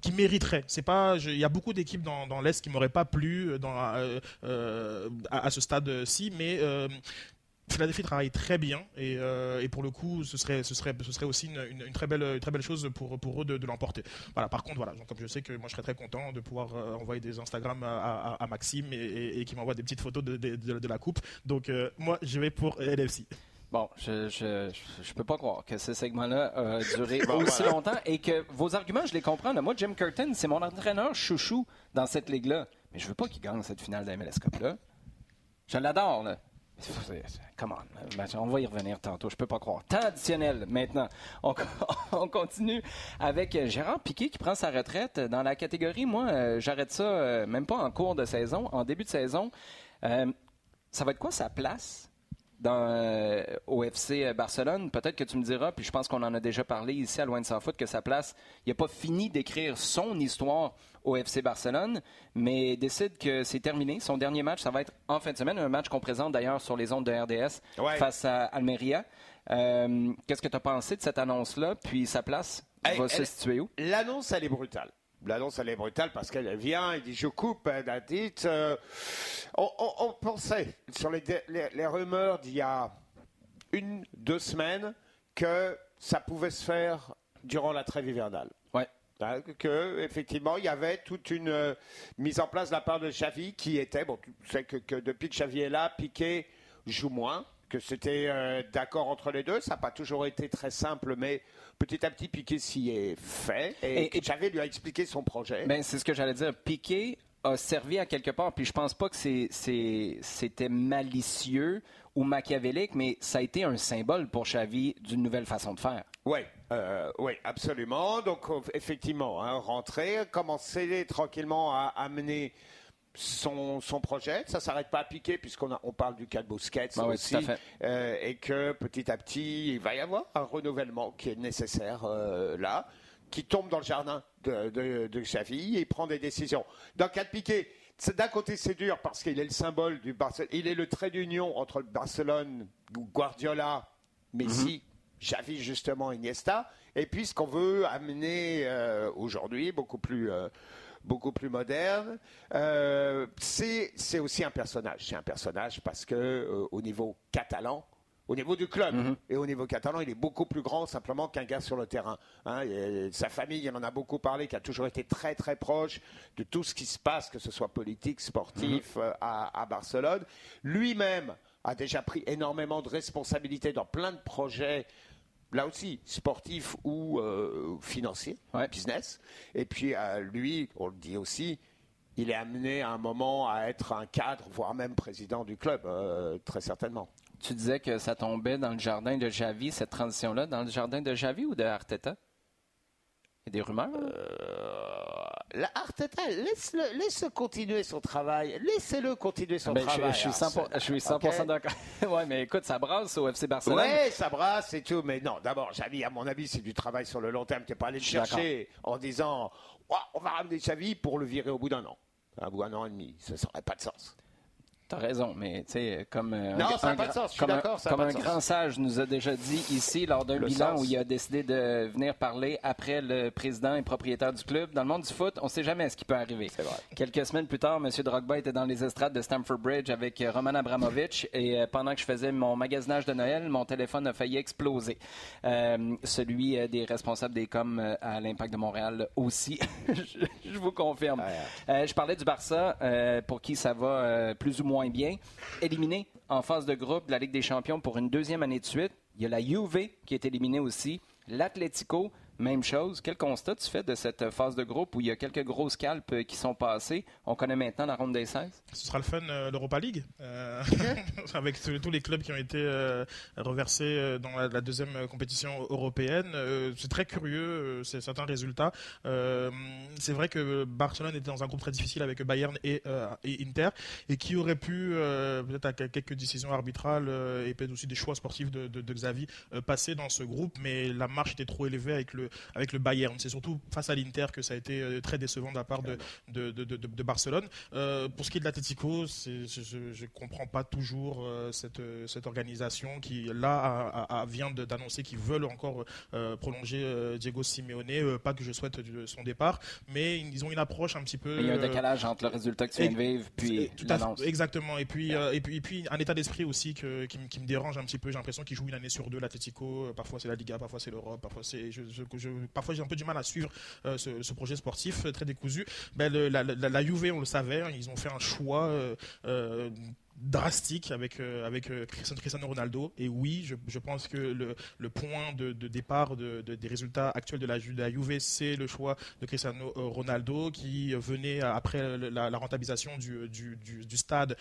qui mériterait. C'est pas, il y a beaucoup d'équipes dans, dans l'Est qui m'auraient pas plu dans, euh, euh, à, ce stade-ci, mais euh, Philadelphie travaille très bien et, et, pour le coup ce serait, ce serait, ce serait aussi une, une, très, belle, très belle chose pour, pour eux de, de l'emporter. Voilà, par contre, voilà, donc, comme je sais que moi je serais très content de pouvoir envoyer des Instagram à, à, Maxime et, et, qui m'envoie des petites photos de, de, de, la coupe. Donc moi je vais pour LFC. Bon, je je, je, peux pas croire que ce segment-là a duré aussi longtemps et que vos arguments, je les comprends. Moi, Jim Curtin, c'est mon entraîneur chouchou dans cette ligue-là. Mais je veux pas qu'il gagne cette finale d'MLS Cup-là. Je l'adore, là. Come on, on va y revenir tantôt, je peux pas croire. Temps additionnel maintenant. On, on, continue avec Gérard Piquet qui prend sa retraite dans la catégorie. Moi, euh, j'arrête ça euh, même pas en cours de saison, en début de saison. Euh, ça va être quoi sa place dans, euh, au FC Barcelone? Peut-être que tu me diras, puis je pense qu'on en a déjà parlé ici à Loin de Sans Foot, que sa place, il n'a pas fini d'écrire son histoire au FC Barcelone, mais décide que c'est terminé. Son dernier match, ça va être en fin de semaine, un match qu'on présente d'ailleurs sur les ondes de RDS face à Almeria. Euh, qu'est-ce que tu as pensé de cette annonce-là? Puis sa place va se situer où? L'annonce, elle est brutale. L'annonce, elle est brutale parce qu'elle vient, il dit je coupe Nadit. Euh, on, pensait sur les, les rumeurs d'il y a une, deux semaines que ça pouvait se faire durant la trêve hivernale. Ouais. Hein, que effectivement il y avait toute une euh, mise en place de la part de Xavi qui était bon tu sais que, depuis que Xavi est là Piqué joue moins que c'était euh, d'accord entre les deux ça n'a pas toujours été très simple mais petit à petit Piqué s'y est fait et, Xavi lui a expliqué son projet ben, c'est ce que j'allais dire Piqué a servi à quelque part puis je pense pas que c'était malicieux ou machiavélique, mais ça a été un symbole pour Xavi d'une nouvelle façon de faire. Oui, euh, oui, absolument. Donc effectivement, hein, rentrer, commencer tranquillement à amener son, son, projet. Ça ne s'arrête pas à piquer puisqu'on on parle du cas de Busquets ah aussi. Euh, et que petit à petit, il va y avoir un renouvellement qui est nécessaire euh, là, qui tombe dans le jardin de, de, de Xavi et prend des décisions. Dans le cas de Piqué, d'un côté, c'est dur parce qu'il est le symbole du Barcelone. Il est le trait d'union entre le Barcelone, Guardiola, Messi, mm Xavi, justement, Iniesta. Et puis, ce qu'on veut amener euh, aujourd'hui, beaucoup plus. Euh, beaucoup plus moderne. Euh, c'est aussi un personnage. C'est un personnage parce que au niveau catalan, au niveau du club mhm. et au niveau catalan, il est beaucoup plus grand simplement qu'un gars sur le terrain. Hein. sa famille, il en a beaucoup parlé, qui a toujours été très très proche de tout ce qui se passe, que ce soit politique, sportif, mhm. euh, à, Barcelone. Lui-même a déjà pris énormément de responsabilités dans plein de projets là aussi, sportifs ou euh, financiers, business. Et puis, euh, lui, on le dit aussi, il est amené à un moment à être un cadre, voire même président du club, très certainement. Tu disais que ça tombait dans le jardin de Javi, cette transition-là, dans le jardin de Javi ou de Arteta? Il y a des rumeurs? Euh, Arteta, laisse-le, laisse continuer son travail. Laissez-le continuer son ben, travail. Je, suis 100%, je suis 100 d'accord. oui, mais écoute, ça brasse au FC Barcelone. Oui, ça brasse et tout. Mais non, d'abord, Javi, à mon avis, c'est du travail sur le long terme. Tu n'es pas allé le chercher en disant on va ramener Javi pour le virer au bout d'un an. Un bout d'un an et demi. Ça n'aurait pas de sens. T'as raison, mais tu sais, comme, un, grand sage nous a déjà dit ici lors d'un bilan où il a décidé de venir parler après le président et propriétaire du club. Dans le monde du foot, on ne sait jamais ce qui peut arriver. Quelques semaines plus tard, M. Drogba était dans les estrades de Stamford Bridge avec euh, Roman Abramovich et euh, pendant que je faisais mon magasinage de Noël, mon téléphone a failli exploser. Euh, celui des responsables des coms à l'Impact de Montréal aussi, je, vous confirme. je parlais du Barça pour qui ça va plus ou moins moins bien. Éliminé en phase de groupe de la Ligue des Champions pour une deuxième année de suite. Il y a la Juve qui est éliminée aussi. L'Atlético même chose. Quel constat tu fais de cette phase de groupe où il y a quelques grosses scalps euh, qui sont passées? On connaît maintenant la ronde des 16. Ce sera le fun, euh, l'Europa League, euh, avec tous les clubs qui ont été reversés dans la, deuxième compétition européenne. c'est très curieux, c'est certains résultats. c'est vrai que Barcelone était dans un groupe très difficile avec Bayern et, Inter, et qui aurait pu, peut-être à quelques décisions arbitrales et peut-être aussi des choix sportifs de, de, de Xavi, passer dans ce groupe, mais la marche était trop élevée avec le avec le Bayern. C'est surtout face à l'Inter que ça a été euh, très décevant de la part de, de, Barcelone. Euh, pour ce qui est de l'Atlético, je ne comprends pas toujours euh, cette, cette organisation qui, là, vient d'annoncer qu'ils veulent encore prolonger Diego Simeone. pas que je souhaite son départ, mais ils ont une approche un petit peu. il y a un décalage entre le résultat que tu viens de vivre puis l'annonce. Exactement. Et puis, et puis, et puis, un état d'esprit aussi que, qui, me dérange un petit peu. J'ai l'impression qu'ils jouent une année sur deux l'Atlético. Parfois c'est la Liga, parfois c'est l'Europe, parfois c'est. Je, parfois j'ai un peu du mal à suivre euh, ce, projet sportif euh, très décousu. Ben, la, la, la, Juve, on le savait, hein, ils ont fait un choix euh, drastique avec euh, avec euh, Cristiano Ronaldo. Et oui je, je pense que le, le point de, de départ de, de, des résultats actuels de la, de Juve c'est le choix de Cristiano euh, Ronaldo qui venait après la, rentabilisation du, du, du, stade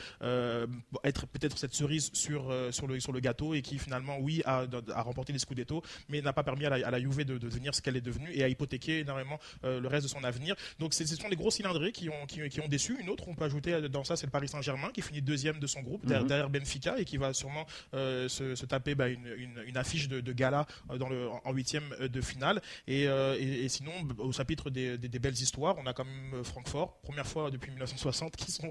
être peut-être cette cerise sur sur le sur le gâteau et qui finalement oui a, a remporté les Scudetto mais n'a pas permis à la, à Juve de, devenir ce qu'elle est devenue et a hypothéqué énormément le reste de son avenir. Donc ce sont les gros cylindrés qui ont qui, qui ont déçu. Une autre on peut ajouter dans ça c'est le Paris Saint-Germain qui finit deuxième de son groupe mhm. derrière Benfica et qui va sûrement euh, se, taper bah, une, affiche de, gala euh, dans le, en huitième euh, de finale. Et, sinon, au chapitre des, belles histoires, on a quand même Francfort, première fois depuis 1960 qui sont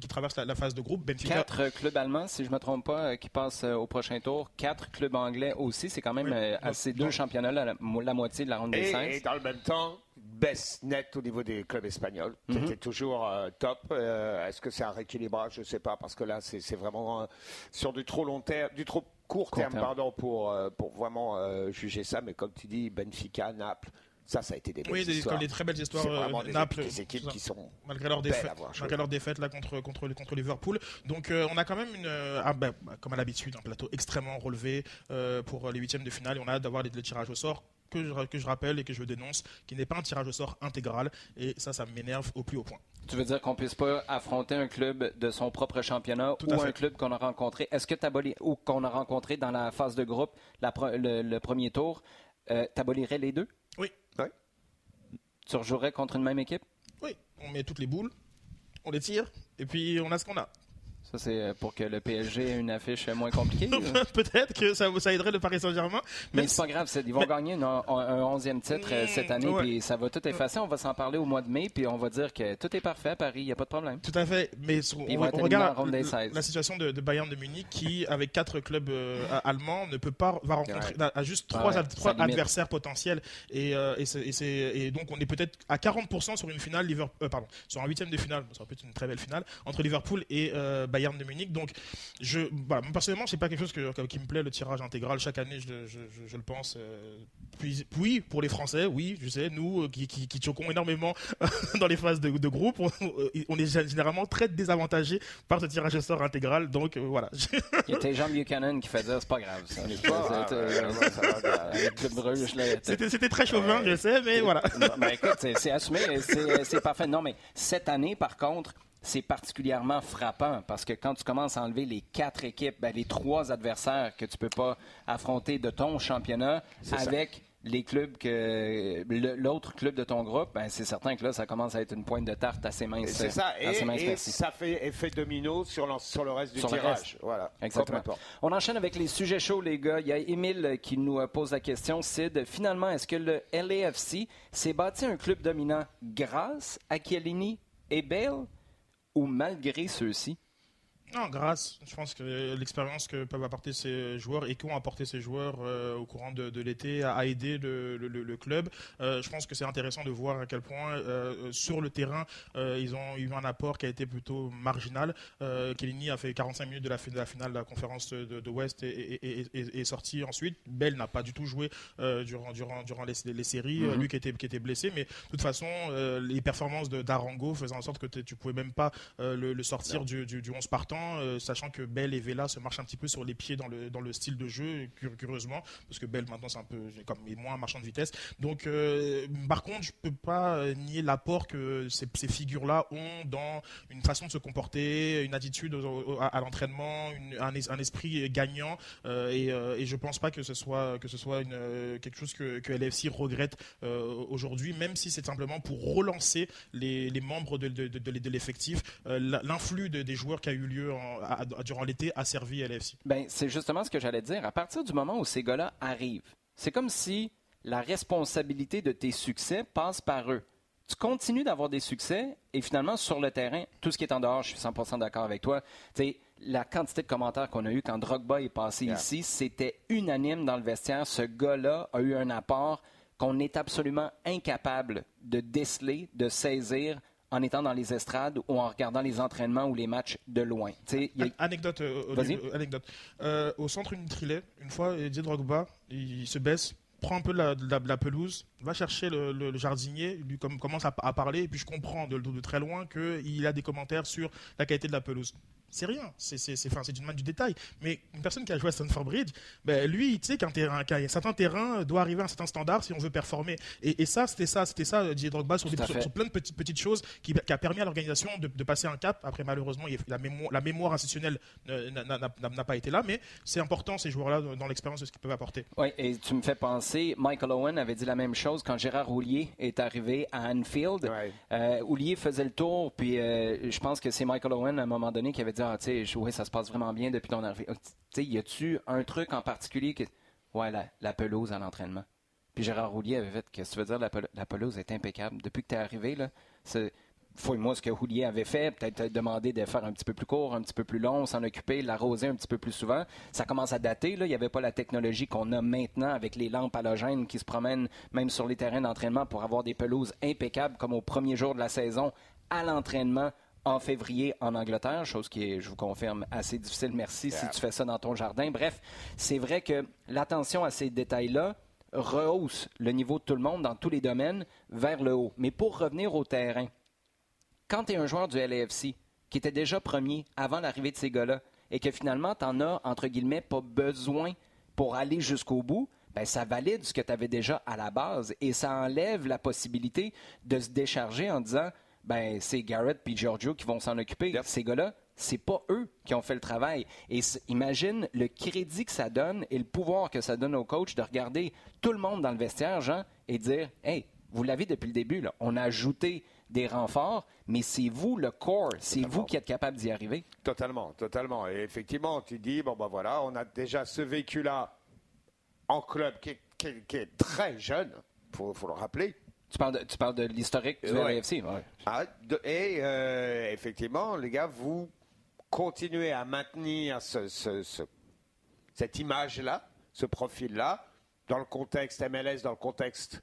qui traversent la, phase de groupe. Benfica. Quatre clubs allemands, si je me trompe pas, qui passent au prochain tour. Quatre clubs anglais aussi. C'est quand même assez deux championnats la, la, moitié de la ronde des 16. Et dans le même temps, baisse nette au niveau des clubs espagnols. Mhm. C'était toujours euh, top. Euh, Est-ce que c'est un rééquilibrage? Je ne sais pas, parce que là, c'est vraiment euh, sur du trop long terme, du trop court, Court terme, terme. pardon, pour, euh, pour vraiment euh, juger ça. Mais comme tu dis, Benfica, Naples, ça, ça a été des belles Oui, des, histoires. des très belles histoires. C'est vraiment des, Naples, des équipes qui sont malgré leur défaite, malgré leur défaite là contre contre contre Liverpool. Donc euh, on a quand même une euh, ah, bah, comme à l'habitude un plateau extrêmement relevé euh, pour les huitièmes de finale. Et on a hâte d'avoir les, les tirages au sort que je, que je rappelle et que je dénonce, qui n'est pas un tirage au sort intégral. Et ça, ça m'énerve au plus haut point. Tu veux dire qu'on puisse pas affronter un club de son propre championnat Tout ou un club qu'on a rencontré? Est-ce que t'abolis ou qu'on a rencontré dans la phase de groupe, la pre- le, le premier tour, euh, t'abolirais les deux? Oui, Tu rejouerais contre une même équipe? oui, on met toutes les boules, on les tire et puis on a ce qu'on a. Ça, c'est euh, pour que le PSG ait une affiche moins compliquée. Peut-être que ça, ça aiderait le Paris Saint-Germain. Mais c'est pas grave, ils vont gagner une- un, un 11e titre euh, cette année, Ouais. puis ça va tout effacer. On va s'en parler au mois de mai, puis on va dire que tout est parfait à Paris, il n'y a pas de problème. Tout à fait, mais sur- on, regarde la, 16. la situation de, de Bayern de Munich qui, avec quatre clubs euh, allemands, ne peut pas va rencontrer a, a juste trois, Ouais, adversaires potentiels et, euh, et, c'est- et c'est- et donc on est peut-être à 40% sur une finale Liverpool, euh, pardon, sur un huitième de finale, ça va peut être une très belle finale entre Liverpool et euh, Bayern de Munich. Donc je, voilà, moi, personnellement, c'est pas quelque chose que- que- qui me plaît le tirage intégral chaque année, je, je- je- je le pense. euh, puis, oui, pour les Français, oui, je sais, nous euh, qui, qui, qui choquons énormément dans les phases de, de groupe, on, on est généralement très désavantagés par ce tirage au sort intégral. Donc euh, voilà. Il y a Jean Buchanan qui fait dire c'est pas grave. Ça. C'était très chauvin, je sais, mais voilà. Ben écoute, c'est assumé, c'est parfait. Non, mais cette année, par contre, c'est particulièrement frappant parce que quand tu commences à enlever les quatre équipes, ben, les trois adversaires que tu peux pas affronter de ton championnat ça. avec les clubs que l'autre club de ton groupe, ben, c'est certain que là, ça commence à être une pointe de tarte assez mince. C'est ça, et, assez mince et percée. ça fait effet domino sur, le reste du Sur tirage. reste. Voilà, Exactement. On enchaîne avec les sujets chauds, les gars. Il y a Émile qui nous euh, pose la question. Sid, finalement, est-ce que le LAFC s'est bâti un club dominant grâce à Chiellini et Bale? Ou malgré ceux-ci? Non, grâce. Je pense que l'expérience que peuvent apporter ces joueurs et qu'ont apporté ces joueurs euh, au courant de, de l'été a, aidé le, le- le- le club. Euh, je pense que c'est intéressant de voir à quel point euh, sur le terrain ils ont eu un apport qui a été plutôt marginal. Euh, Kellini a fait 45 minutes de la, fin- de la finale de la conférence de, de West et, et- et- et- sorti ensuite. Bell n'a pas du tout joué durant, durant, durant les, les séries, Mhm. lui qui était, qui était blessé. Mais de toute façon, les performances d'Arango faisaient en sorte que tu pouvais même pas le, le sortir du, du, du 11 partant, euh, sachant que Bell et Vela se marchent un petit peu sur les pieds dans le, dans le style de jeu, cur- curieusement, parce que Bell maintenant c'est un peu comme moins un marchand de vitesse. Donc, euh, par contre, je peux pas euh, nier l'apport que ces, figures-là ont dans une façon de se comporter, une attitude à, l'entraînement, un, es- un esprit gagnant. et, et je pense pas que ce soit que ce soit quelque chose que, LFC regrette aujourd'hui, même si c'est simplement pour relancer les, membres de, l'effectif. L'influx de- des joueurs qui a eu lieu à- à- durant l'été a servi à LFC. Ben, c'est justement ce que j'allais dire. À partir du moment où ces gars-là arrivent, c'est comme si la responsabilité de tes succès passe par eux. Tu continues d'avoir des succès et finalement, sur le terrain, tout ce qui est en dehors, je suis 100% d'accord avec toi. Tu sais, la quantité de commentaires qu'on a eu quand Drogba est passé Yeah. ici, c'était unanime dans le vestiaire. Ce gars-là a eu un apport qu'on est absolument incapable de déceler, de saisir en étant dans les estrades ou en regardant les entraînements ou les matchs de loin. Y a- Anecdote, euh, au, début- euh, anecdote. Euh, au centre Unitrilet, une fois, Didier Drogba, il se baisse, prend un peu de la, la- pelouse, va chercher le, le- le jardinier, lui com- commence à, à parler, et puis je comprends de, de- de très loin qu'il a des commentaires sur la qualité de la pelouse. C'est rien, c'est enfin, une main du détail. Mais une personne qui a joué à Stamford Bridge, ben, lui, tu sais qu'un terrain, qu'un certain terrain doit arriver à un certain standard si on veut performer. Et, et ça, c'était ça, c'était ça, Didier Drogba, sur, des- plein de petites, petites choses qui, qui a permis à l'organisation de, de passer un cap. Après, malheureusement, la, mémoire, la mémoire institutionnelle n'a- pas été là, mais c'est important ces joueurs-là dans, dans l'expérience de ce qu'ils peuvent apporter. Oui, et tu me fais penser, Michael Owen avait dit la même chose quand Gérard Houllier est arrivé à Anfield. Ouais. Euh, Houllier faisait le tour, puis euh, je pense que c'est Michael Owen à un moment donné qui avait dit Ah, ça se passe vraiment bien depuis ton arrivée. Sais, y a-tu un truc en particulier que. Ouais, la, pelouse à l'entraînement? Puis Gérard Houllier avait fait que tu veux dire, la, la pelouse est impeccable. Depuis que tu es arrivé, là, c'est- fouille-moi ce que Houllier avait fait, peut-être demander de faire un petit peu plus court, un petit peu plus long, s'en occuper, l'arroser un petit peu plus souvent. Ça commence à dater. Là. Il n'y avait pas la technologie qu'on a maintenant avec les lampes halogènes qui se promènent même sur les terrains d'entraînement pour avoir des pelouses impeccables comme au premier jour de la saison à l'entraînement en février en Angleterre, chose qui est, je vous confirme, assez difficile. Merci si tu fais ça dans ton jardin. Bref, c'est vrai que l'attention à ces détails-là rehausse le niveau de tout le monde dans tous les domaines vers le haut. Mais pour revenir au terrain, quand tu es un joueur du LAFC qui était déjà premier avant l'arrivée de ces gars-là et que finalement tu n'en as, entre guillemets, pas besoin pour aller jusqu'au bout, ben, ça valide ce que tu avais déjà à la base et ça enlève la possibilité de se décharger en disant ben c'est Garrett puis Giorgio qui vont s'en occuper. Ces gars-là, c'est pas eux qui ont fait le travail. Et imagine le crédit que ça donne et le pouvoir que ça donne au coach de regarder tout le monde dans le vestiaire, Jean, et dire Hey, vous l'avez depuis le début, là. on a ajouté des renforts, mais c'est vous le corps, c'est vous qui êtes capable d'y arriver. Totalement, totalement. Et effectivement, tu dis bon ben voilà, on a déjà ce vécu-là en club qui est, très jeune, faut, faut le rappeler. Tu parles de, tu parles de l'historique du ouais. Ah, et euh, effectivement, les gars, vous continuez à maintenir cette image-là, ce profil-là, dans le contexte MLS, dans le contexte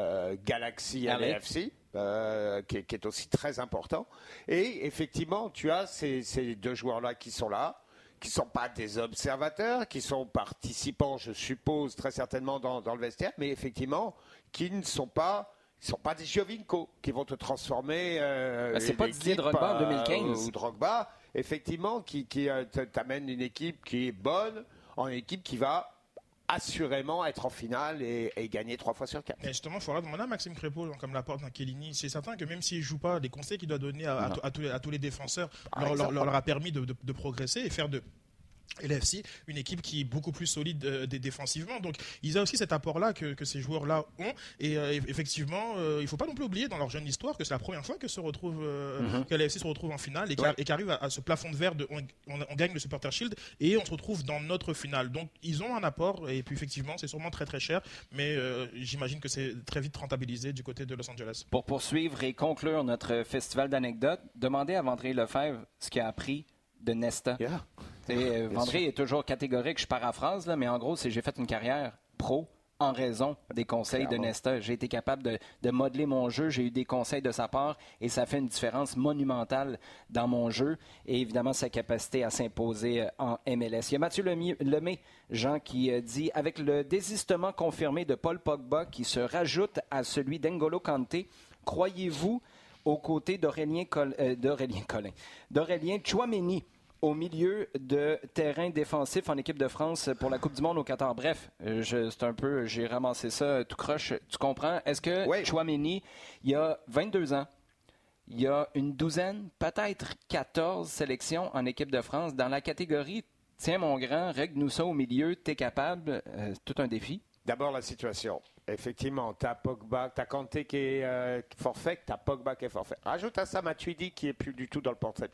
euh, Galaxy LAFC, euh, qui, est aussi très important. Et effectivement, tu as ces, deux joueurs-là qui sont là, qui ne sont pas des observateurs, qui sont participants, je suppose, très certainement dans, le vestiaire, mais effectivement, qui ne sont pas sont pas des Giovinco qui vont te transformer. Euh, bah, c'est pas Didier Drogba en 2015 ou Drogba, effectivement, qui, qui t'amène une équipe qui est bonne en équipe qui va assurément être en finale et, gagner trois fois sur quatre. Et justement, il faudra demander à Maxime Crépeau, comme la porte Chiellini, c'est certain que même s'il ne joue pas, les conseils qu'il doit donner à, tous les, défenseurs leur, a permis de, progresser et faire de et l'FC, une équipe qui est beaucoup plus solide euh, défensivement. Donc, ils ont aussi cet apport-là que, ces joueurs-là ont. Et euh, effectivement, euh, il ne faut pas non plus oublier dans leur jeune histoire que c'est la première fois que se retrouve, mm se retrouve en finale et qu'arrive à, ce plafond de verre de on, gagne le Supporter Shield et on se retrouve dans notre finale. Donc, ils ont un apport et puis effectivement, c'est sûrement très très cher, mais j'imagine que c'est très vite rentabilisé du côté de Los Angeles. Pour poursuivre et conclure notre festival d'anecdotes, demandez à Vendré Lefebvre ce qu'il a appris de Nesta. Euh, Vendré est toujours catégorique, je paraphrase, là, mais en gros, c'est j'ai fait une carrière pro en raison des conseils de Nesta. J'ai été capable de, modeler mon jeu, j'ai eu des conseils de sa part et ça fait une différence monumentale dans mon jeu et évidemment sa capacité à s'imposer euh, en MLS. Il y a Mathieu Lemay, Jean, qui euh, dit avec le désistement confirmé de Paul Pogba qui se rajoute à celui d'Engolo Kanté, croyez-vous aux côtés d'Aurélien Collin, d'Aurélien Chouameni au milieu de terrain défensif en équipe de France pour la Coupe du Monde au Qatar. Bref, euh, c'est un peu, j'ai ramassé ça tout croche. Tu comprends? Est-ce que oui. Chouameni, il y a 22 ans, il y a une douzaine, peut-être 14 sélections en équipe de France dans la catégorie Tiens, mon grand, règle-nous ça au milieu, t'es capable. Euh, tout un défi. D'abord, la situation. Effectivement, tu as Pogba, tu as Kanté qui est euh, forfait, tu as Pogba qui est forfait. Rajoute à ça Matuidi qui est plus du tout dans le portrait.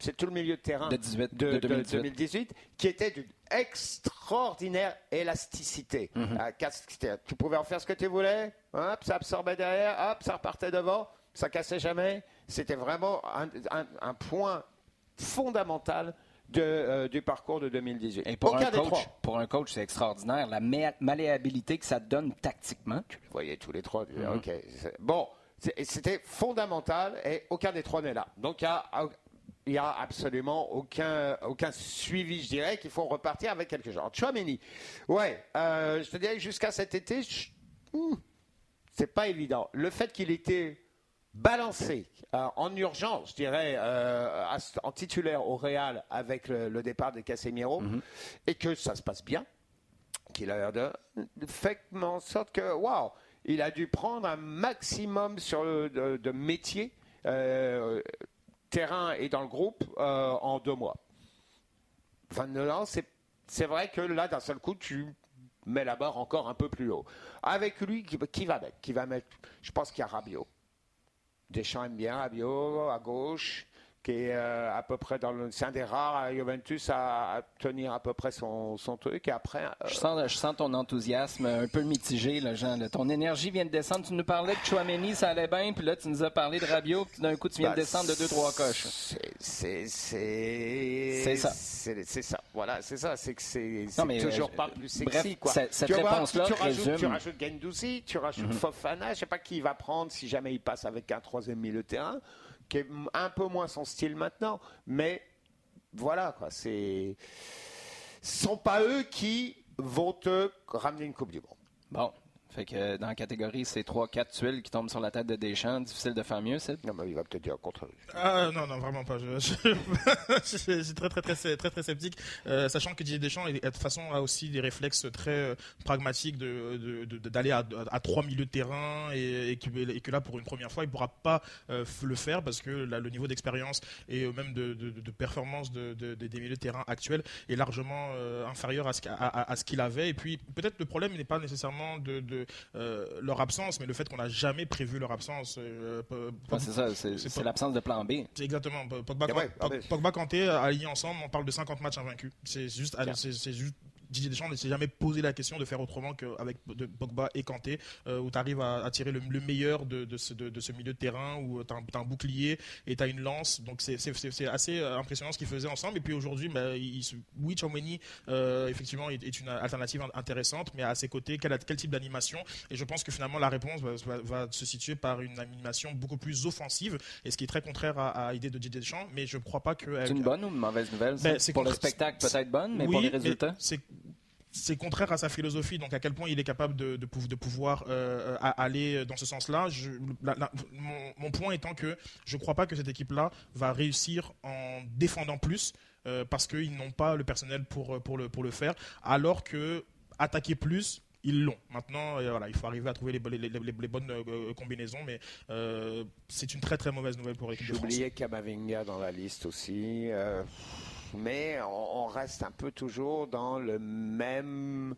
C'est tout le milieu de terrain de, 2018. qui était d'une extraordinaire élasticité. Mhm. Euh, tu pouvais en faire ce que tu voulais, hop, ça absorbait derrière, hop, ça repartait devant, ça cassait jamais. C'était vraiment un point fondamental de, euh, du parcours de 2018. Et pour, un coach, pour un coach, c'est extraordinaire, la malléabilité que ça donne tactiquement. Tu les voyais tous les trois. Mhm. Bon, c'était fondamental et aucun des trois n'est là. Donc il n'y a, absolument aucun, aucun suivi, je dirais, qu'il faut repartir avec quelque chose. Chouameni, ouais, euh, je te dirais jusqu'à cet été, hmm, c'est pas évident. Le fait qu'il était balancé euh, en urgence, je dirais, euh, en titulaire au Real avec le, départ de Casemiro, mhm. et que ça se passe bien, qu'il a l'air de, fait en sorte que, waouh, il a dû prendre un maximum sur de, de métier, euh, terrain et dans le groupe en deux mois. 22 ans, c'est vrai que là, d'un seul coup, tu mets la barre encore un peu plus haut. Avec lui, qui, va mettre Qui va mettre? Je pense qu'il y a Rabiot Deschamps aime bien Rabiot à gauche. Qui est à peu près dans le. C'est un des rares à Juventus à, tenir à peu près son, son truc. Et après. Je, sens, je sens ton enthousiasme un peu mitigé, là, Jean. Ton énergie vient de descendre. Tu nous parlais de Chouameni, ça allait bien, puis là, tu nous as parlé de Rabiot, puis d'un coup, tu viens de bah, descendre de deux, trois coches. C'est. C'est ça. C'est ça. Voilà, c'est ça. C'est que c'est toujours pas plus sexy, quoi. Cette réponse-là tu, rajoutes, tu rajoutes Gendouzi, tu rajoutes mhm. Fofana, je sais pas qui il va prendre si jamais il passe avec un troisième milieu de terrain, qui est un peu moins son style maintenant, mais voilà, quoi. C'est, ce sont pas eux qui vont te ramener une Coupe du Monde. Bon, fait que euh, dans la catégorie, c'est 3-4 tuiles qui tombent sur la tête de Deschamps. Difficile de faire mieux, c'est Non, mais il va peut-être dire le contraire. Ah, non, non, vraiment pas. Je, suis très, très, très, très, très sceptique. Euh, sachant que Didier Deschamps, de toute façon, a aussi des réflexes très euh, pragmatiques d'aller de, de, à, à, trois milieux de terrain et, et, que là, pour une première fois, il ne pourra pas le faire parce que le niveau d'expérience et même de, performance des milieux de terrain actuels est largement inférieur à ce, à, ce qu'il avait. Et puis, peut-être le problème n'est pas nécessairement de euh, leur absence, mais le fait qu'on n'a jamais prévu leur absence. Euh, c'est ça, c'est l'absence de plan B. Exactement. Pogba, ah Pogba, Kanté, alignés ensemble, on parle de 50 matchs invaincus. C'est juste, c'est juste Didier Deschamps ne s'est jamais posé la question de faire autrement qu'avec Pogba et Kanté, euh, où tu arrives à, tirer le, meilleur de, ce, milieu de terrain, où tu as, un bouclier et tu as une lance. Donc c'est assez euh, impressionnant ce qu'ils faisaient ensemble. Et puis aujourd'hui, bah, oui, Chomeni, euh, effectivement, est, une alternative intéressante, mais à ses côtés, quel, type d'animation? Et je pense que finalement, la réponse va, se situer par une animation beaucoup plus offensive, et ce qui est très contraire à, l'idée de Didier Deschamps. Mais je ne crois pas que. C'est une bonne ou une mauvaise nouvelle? Ben, Pour le spectacle, peut-être bonne, mais pour les résultats? C'est contraire à sa philosophie, donc à quel point il est capable de, pouvoir euh, aller dans ce sens-là. Mon, point étant que je ne crois pas que cette équipe-là va réussir en défendant plus, euh, parce qu'ils n'ont pas le personnel pour, pour, le, pour le faire, alors que attaquer plus, ils l'ont. Maintenant, euh, voilà, il faut arriver à trouver les, bonnes combinaisons, mais c'est une très très mauvaise nouvelle pour l'équipe de France. Oublié Kamavinga dans la liste aussi mais on, reste un peu toujours dans le même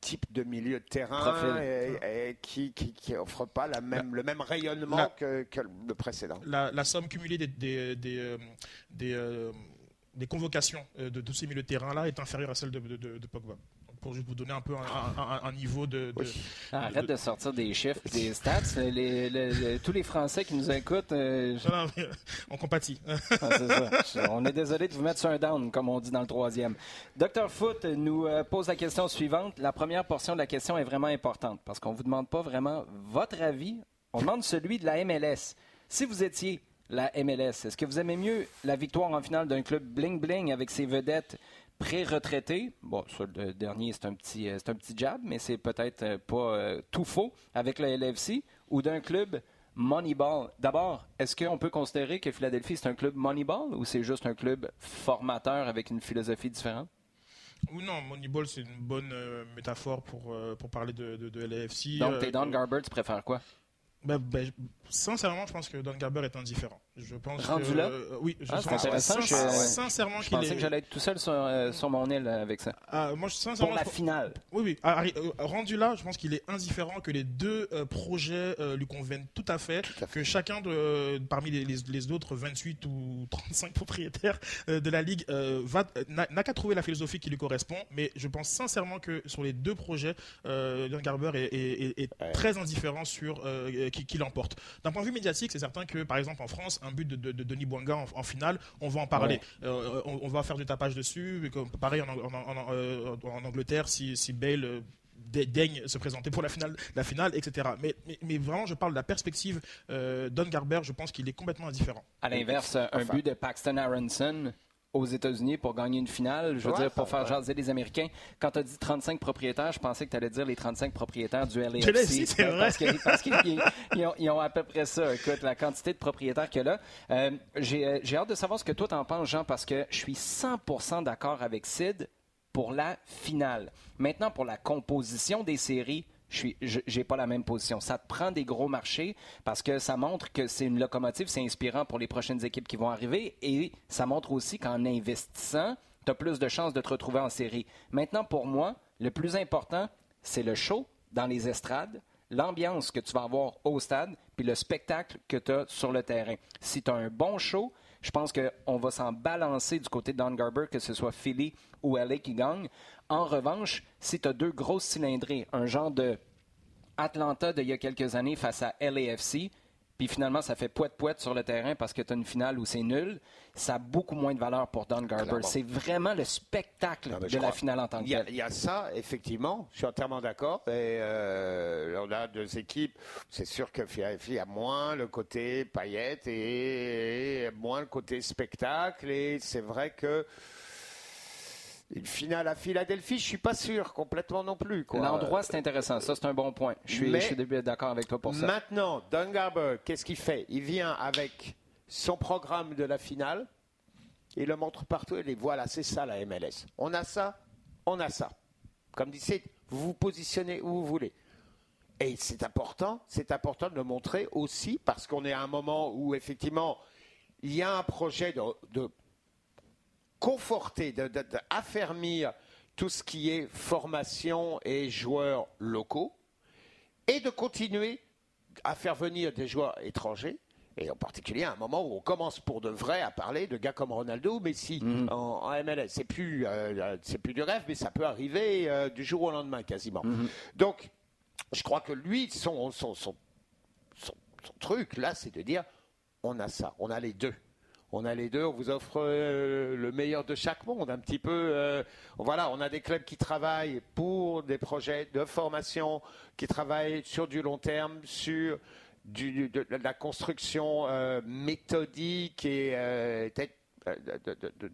type de milieu de terrain et, qui, qui, offre pas la même, le même rayonnement que, le précédent. La, somme cumulée des, des, des, euh, euh, des, convocations euh, de tous ces milieux de terrain-là est inférieure à celle de, de Pogba pour juste vous donner un peu un, niveau de. Arrête de, sortir des chiffres, des stats. tous les Français qui nous écoutent. Euh, on compatit. Ah, on est désolé de vous mettre sur un down, comme on dit dans le troisième. Dr Foot nous euh, pose la question suivante. La première portion de la question est vraiment importante parce qu'on ne vous demande pas vraiment votre avis. On demande celui de la MLS. Si vous étiez la MLS, est-ce que vous aimez mieux la victoire en finale d'un club bling-bling avec ses vedettes pré-retraité. Bon, le dernier, c'est un petit, euh, c'est un petit jab, mais c'est peut-être euh, pas euh, tout faux avec le LFC ou d'un club Moneyball. D'abord, est-ce qu'on peut considérer que Philadelphie, c'est un club Moneyball ou c'est juste un club formateur avec une philosophie différente? Ou non, Moneyball, c'est une bonne métaphore pour, pour parler de, de, LFC. Donc, t'es Don Garber, tu préfères quoi? Ben, ben, sincèrement, je pense que Don Garber est indifférent. Je pense Rendu que, là euh, Oui, je ah, pense sincèrement, sincèrement je pensais que j'allais être tout seul sur, euh, sur mon île avec ça. Ah, moi, sincèrement, Pour la finale. Oui, oui. Ah, euh, rendu là, je pense qu'il est indifférent, que les deux projets lui conviennent tout à fait, que chacun de, parmi les, les, autres 28 ou 35 propriétaires de la Ligue n'a qu'à trouver la philosophie qui lui correspond. Mais je pense sincèrement que sur les deux projets, Don Garber est, est, très indifférent sur qui, qui l'emporte. D'un point de vue médiatique, c'est certain que, par exemple, en France, un but de, Denis Bouanga en, finale, on va en parler. Euh, on, va faire du tapage dessus. Pareil en, en, euh, Angleterre, si, si Bale euh, daigne se présenter pour la finale, la finale etc. Mais, mais, vraiment, je parle de la perspective Don Garber, je pense qu'il est complètement indifférent. À l'inverse, un but de Paxton Aronson aux États-Unis pour gagner une finale. Je veux dire, pour faire jaser les Américains. Quand tu as dit 35 propriétaires, je pensais que tu allais dire les 35 propriétaires du LAFC. c'est vrai. Parce qu'ils ont, à peu près ça. Écoute, la quantité de propriétaires qu'il y a là. Euh, euh, j'ai hâte de savoir ce que toi t'en penses, Jean, parce que je suis 100% d'accord avec Sid pour la finale. Maintenant, pour la composition des séries, je n'ai pas la même position. Ça te prend des gros marchés parce que ça montre que c'est une locomotive, c'est inspirant pour les prochaines équipes qui vont arriver et ça montre aussi qu'en investissant, tu as plus de chances de te retrouver en série. Maintenant, pour moi, le plus important, c'est le show dans les estrades, l'ambiance que tu vas avoir au stade, puis le spectacle que tu as sur le terrain. Si tu as un bon show, Je pense qu'on va s'en balancer du côté de Don Garber, que ce soit Philly ou LA qui gagne. En revanche, si tu as deux grosses cylindrées, un genre de Atlanta d'il y a quelques années face à LAFC, puis finalement, ça fait poète-poète sur le terrain parce que tu as une finale où c'est nul, ça a beaucoup moins de valeur pour Don Garber. C'est vraiment le spectacle de la finale en tant que. Il y a ça, effectivement. Je suis entièrement d'accord. Et euh, on a deux équipes. C'est sûr que Philadelphie a moins le côté paillette et moins le côté spectacle. Et c'est vrai que une finale à Philadelphie, je suis pas sûr complètement non plus. L'endroit, c'est intéressant. Ça, c'est un bon point. Je suis, suis d'accord avec toi pour ça. Maintenant, Don Garber, qu'est-ce qu'il fait? Il vient avec son programme de la finale. Il le montre partout. Et voilà, c'est ça la MLS. On a ça, on a ça. Comme dit vous vous positionnez où vous voulez. Et c'est important, c'est important de le montrer aussi parce qu'on est à un moment où effectivement il y a un projet de conforter, d'affermir tout ce qui est formation et joueurs locaux, et de continuer à faire venir des joueurs étrangers, et en particulier à un moment où on commence pour de vrai à parler de gars comme Ronaldo ou Messi mhm. en, MLS. C'est plus, euh, c'est plus du rêve, mais ça peut arriver euh, du jour au lendemain quasiment. Mhm. Donc, je crois que lui, son, son, son truc là, c'est de dire on a ça, on a les deux on a les deux, on vous offre euh, le meilleur de chaque monde, un petit peu. Euh, voilà, on a des clubs qui travaillent pour des projets de formation, qui travaillent sur du long terme, sur de, la construction euh, méthodique et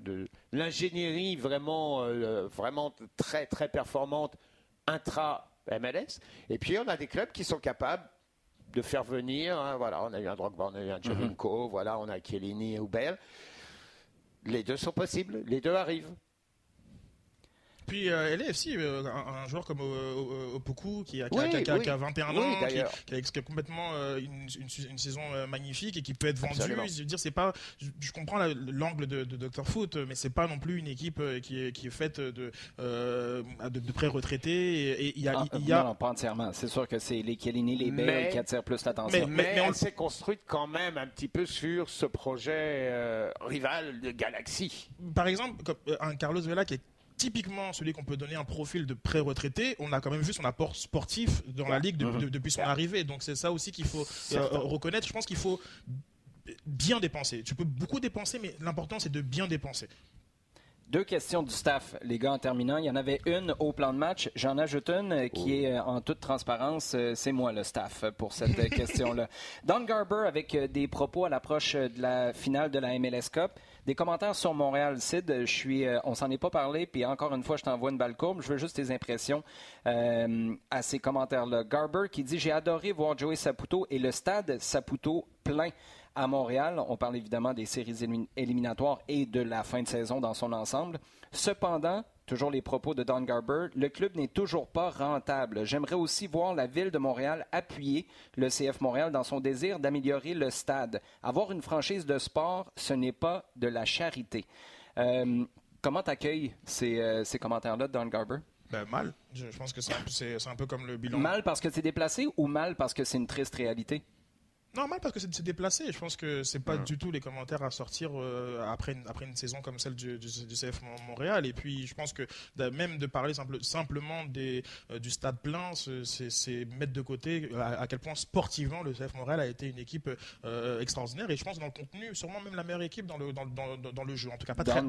de, l'ingénierie vraiment, vraiment très très performante intra MLS. Et puis on a des clubs qui sont capables de faire venir. Hein, voilà, on a eu un Drogba, on a eu un Jovinko, mhm. voilà, on a Chiellini et Oubel. Les deux sont possibles, les deux arrivent. Puis euh, LAFC, euh, un, joueur comme euh, Opoku qui a, qui, qui, qui a 21 ans, qui, a, complètement euh, une, une, saison magnifique et qui peut être vendu. Je veux dire, c'est pas, je, comprends l'angle de, de, Dr Foot, mais c'est pas non plus une équipe qui est, qui est faite de, de, de pré-retraités. Et il y a, il y a... Non, pas entièrement. C'est sûr que c'est les Chiellini, les Bale qui attirent plus l'attention. Mais, mais, on s'est construite quand même un petit peu sur ce projet rival de Galaxy. Par exemple, un Carlos Vela qui est typiquement celui qu'on peut donner un profil de pré-retraité, on a quand même vu son apport sportif dans la ligue mhm. depuis son arrivée. Donc c'est ça aussi qu'il faut euh, reconnaître. Je pense qu'il faut bien dépenser. Tu peux beaucoup dépenser, mais l'important c'est de bien dépenser. Deux questions du staff, les gars, en terminant. Il y en avait une au plan de match. J'en ajoute une qui est euh, en toute transparence. Euh, c'est moi, le staff, pour cette question-là. Don Garber, avec des propos à l'approche de la finale de la MLS Cup. Des commentaires sur Montréal, Sid. Je suis, euh, on s'en est pas parlé, puis encore une fois, je t'envoie une balle courbe. Je veux juste tes impressions euh, à ces commentaires-là. Garber qui dit J'ai adoré voir Joey Saputo et le stade Saputo plein à Montréal. On parle évidemment des séries éliminatoires et de la fin de saison dans son ensemble. Cependant, toujours les propos de Don Garber, le club n'est toujours pas rentable. J'aimerais aussi voir la ville de Montréal appuyer le CF Montréal dans son désir d'améliorer le stade. Avoir une franchise de sport, ce n'est pas de la charité. Euh, comment t'accueilles ces, euh, ces commentaires-là, Don Garber? Ben, mal. Je, pense que c'est un peu comme le bilan. Mal parce que c'est déplacé ou mal parce que c'est une triste réalité? Normal parce que c'est déplacé. Je pense que c'est pas du tout les commentaires à sortir euh, après, une, après une saison comme celle du, du, CF Montréal. Et puis je pense que même de parler simplement des, euh, du stade plein, c'est mettre de côté à, quel point sportivement le CF Montréal a été une équipe euh, extraordinaire. Et je pense dans le contenu, sûrement même la meilleure équipe dans le, dans, dans, dans le jeu. En tout cas, pas très,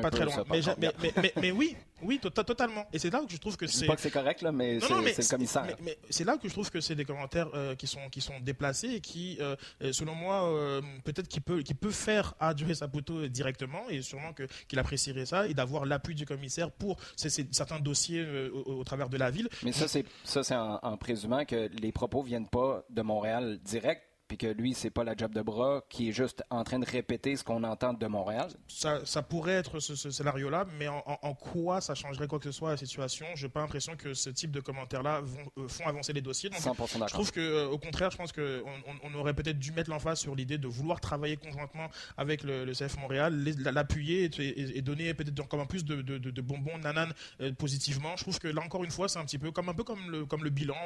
pas, très loin. mais, mais, mais, oui, oui, tota-, totalement. Et c'est là que je trouve que c'est. Pas que c'est correct là, mais c'est le commissaire. Mais, c'est là que je trouve que c'est des commentaires qui sont qui sont déplacés qui, euh, selon moi, euh, peut-être qu'il peut, peut faire à Joey Saputo directement et sûrement qu'il apprécierait ça et d'avoir l'appui du commissaire pour certains dossiers euh, au, travers de la ville. Mais ça, c'est en, en, présumant que les propos viennent pas de Montréal direct puis que lui, c'est pas la job de bras qui est juste en train de répéter ce qu'on entend de Montréal? Ça, ça pourrait être ce, scénario-là, mais en, quoi ça changerait quoi que ce soit à la situation? Je n'ai pas l'impression que ce type de commentaires-là euh, font avancer les dossiers. Donc, 100% je trouve que, euh, au contraire, je pense qu'on on, aurait peut-être dû mettre l'emphase sur l'idée de vouloir travailler conjointement avec le, CF Montréal, l'appuyer et, donner peut-être encore plus de, de, bonbons, nananes euh, positivement. Je trouve que là encore une fois, c'est un petit peu comme un peu comme le, comme le bilan.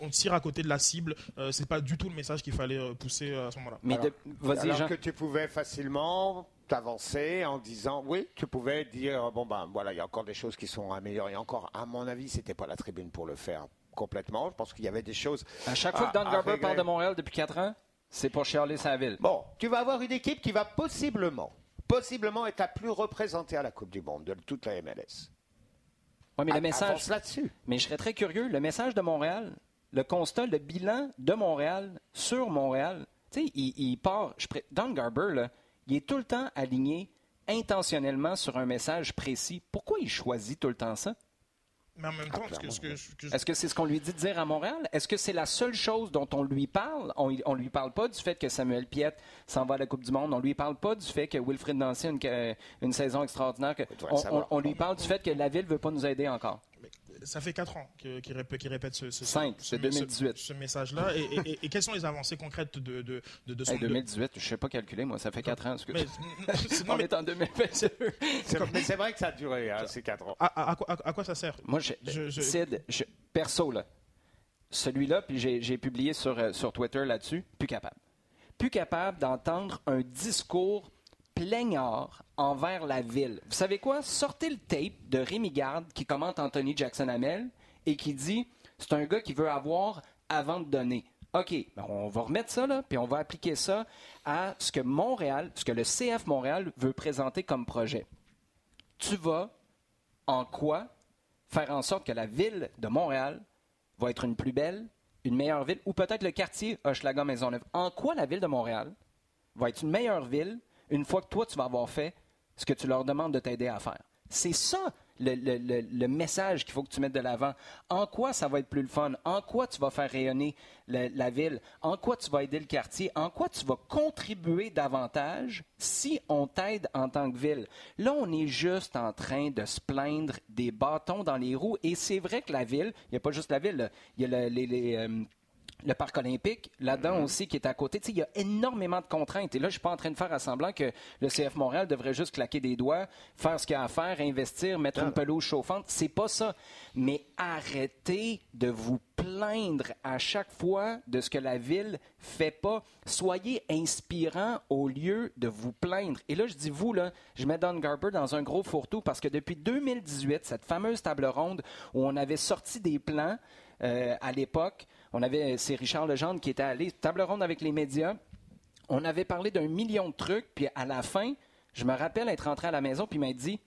On, tire à côté de la cible. c'est pas du tout le message qu'il fallait pousser à ce moment-là. Mais alors, que tu pouvais facilement t'avancer en disant oui, tu pouvais dire bon ben voilà, il y a encore des choses qui sont améliorées. Encore, à mon avis, c'était pas la tribune pour le faire complètement. Je pense qu'il y avait des choses. À chaque fois que Don Garber parle de Montréal depuis 4 ans, c'est pour chialer sa ville. Bon, tu vas avoir une équipe qui va possiblement, possiblement être la plus représentée à la Coupe du Monde de toute la MLS. Oui, mais le message. là-dessus. Mais je serais très curieux. Le message de Montréal, le constat, le bilan de Montréal sur Montréal, tu sais, il, part. Je, Don Garber, là, il est tout le temps aligné intentionnellement sur un message précis. Pourquoi il choisit tout le temps ça? Mais en même temps, est-ce que c'est ce qu'on lui dit de dire à Montréal? Est-ce que c'est la seule chose dont on lui parle? On ne lui parle pas du fait que Samuel Piet s'en va à la Coupe du Monde. On lui parle pas du fait que Wilfred Nancy a une, une saison extraordinaire. on, on, lui parle du fait que la Ville ne veut pas nous aider encore ça fait 4 ans qu'il répète, répète ce, ce, ce, 2018. ce, message-là. Et, quelles sont les avancées concrètes de, de, de, son 2018, je ne sais pas calculer, moi, ça fait 4 ans. Que... Mais, non, On est en 2022. mais c'est vrai que ça a duré, hein, ces 4 ans. À, à, quoi ça sert? Moi, je, Sid, perso, là, celui-là, puis j'ai publié sur, euh, sur Twitter là-dessus, plus capable. Plus capable d'entendre un discours plaignard envers la ville. Vous savez quoi? Sortez le tape de Rémi Garde qui commente Anthony Jackson Hamel et qui dit c'est un gars qui veut avoir avant de donner. OK, ben, on va remettre ça là, puis on va appliquer ça à ce que Montréal, ce que le CF Montréal veut présenter comme projet. Tu vas en quoi faire en sorte que la ville de Montréal va être une plus belle, une meilleure ville, ou peut-être le quartier Hochelaga Maisonneuve. En quoi la ville de Montréal va être une meilleure ville une fois que toi, tu vas avoir fait ce que tu leur demandes de t'aider à faire. C'est ça le, message qu'il faut que tu mettes de l'avant. En quoi ça va être plus le fun? En quoi tu vas faire rayonner la, ville? En quoi tu vas aider le quartier? En quoi tu vas contribuer davantage si on t'aide en tant que ville? Là, on est juste en train de se plaindre des bâtons dans les roues. Et c'est vrai que la ville, il n'y a pas juste la ville, il y a les, euh, le parc olympique, là-dedans mhm. aussi, qui est à côté. il y a énormément de contraintes. Et là, je suis pas en train de faire à semblant que le CF Montréal devrait juste claquer des doigts, faire ce qu'il a à faire, investir, mettre une pelouse chauffante. C'est pas ça. Mais arrêtez de vous plaindre à chaque fois de ce que la ville fait pas. Soyez inspirant au lieu de vous plaindre. Et là, je dis vous, là, je mets Don Garber dans un gros fourre-tout parce que depuis 2018, cette fameuse table ronde où on avait sorti des plans euh, à l'époque, on avait, c'est Richard Legendre qui était allé, table ronde avec les médias. On avait parlé d'un million de trucs, puis à la fin, je me rappelle être rentré à la maison, puis il m'a dit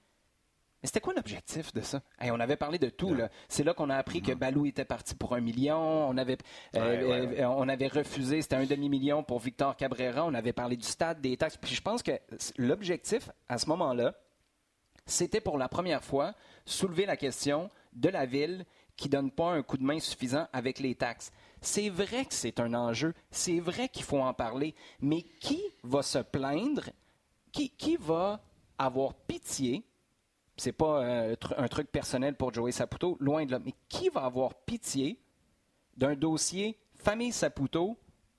mais c'était quoi l'objectif de ça? on avait parlé de tout. Là. C'est là qu'on a appris que. Balou était parti pour un million. On avait, euh, euh, on avait refusé, c'était un demi-million pour Victor Cabrera. On avait parlé du stade, des taxes. Puis je pense que l'objectif, à ce moment-là, c'était pour la première fois soulever la question de la ville qui ne donne pas un coup de main suffisant avec les taxes. C'est vrai que c'est un enjeu, c'est vrai qu'il faut en parler, mais qui va se plaindre, qui, qui va avoir pitié, c'est pas euh, un truc personnel pour Joey Saputo, loin de là, mais qui va avoir pitié d'un dossier famille Saputo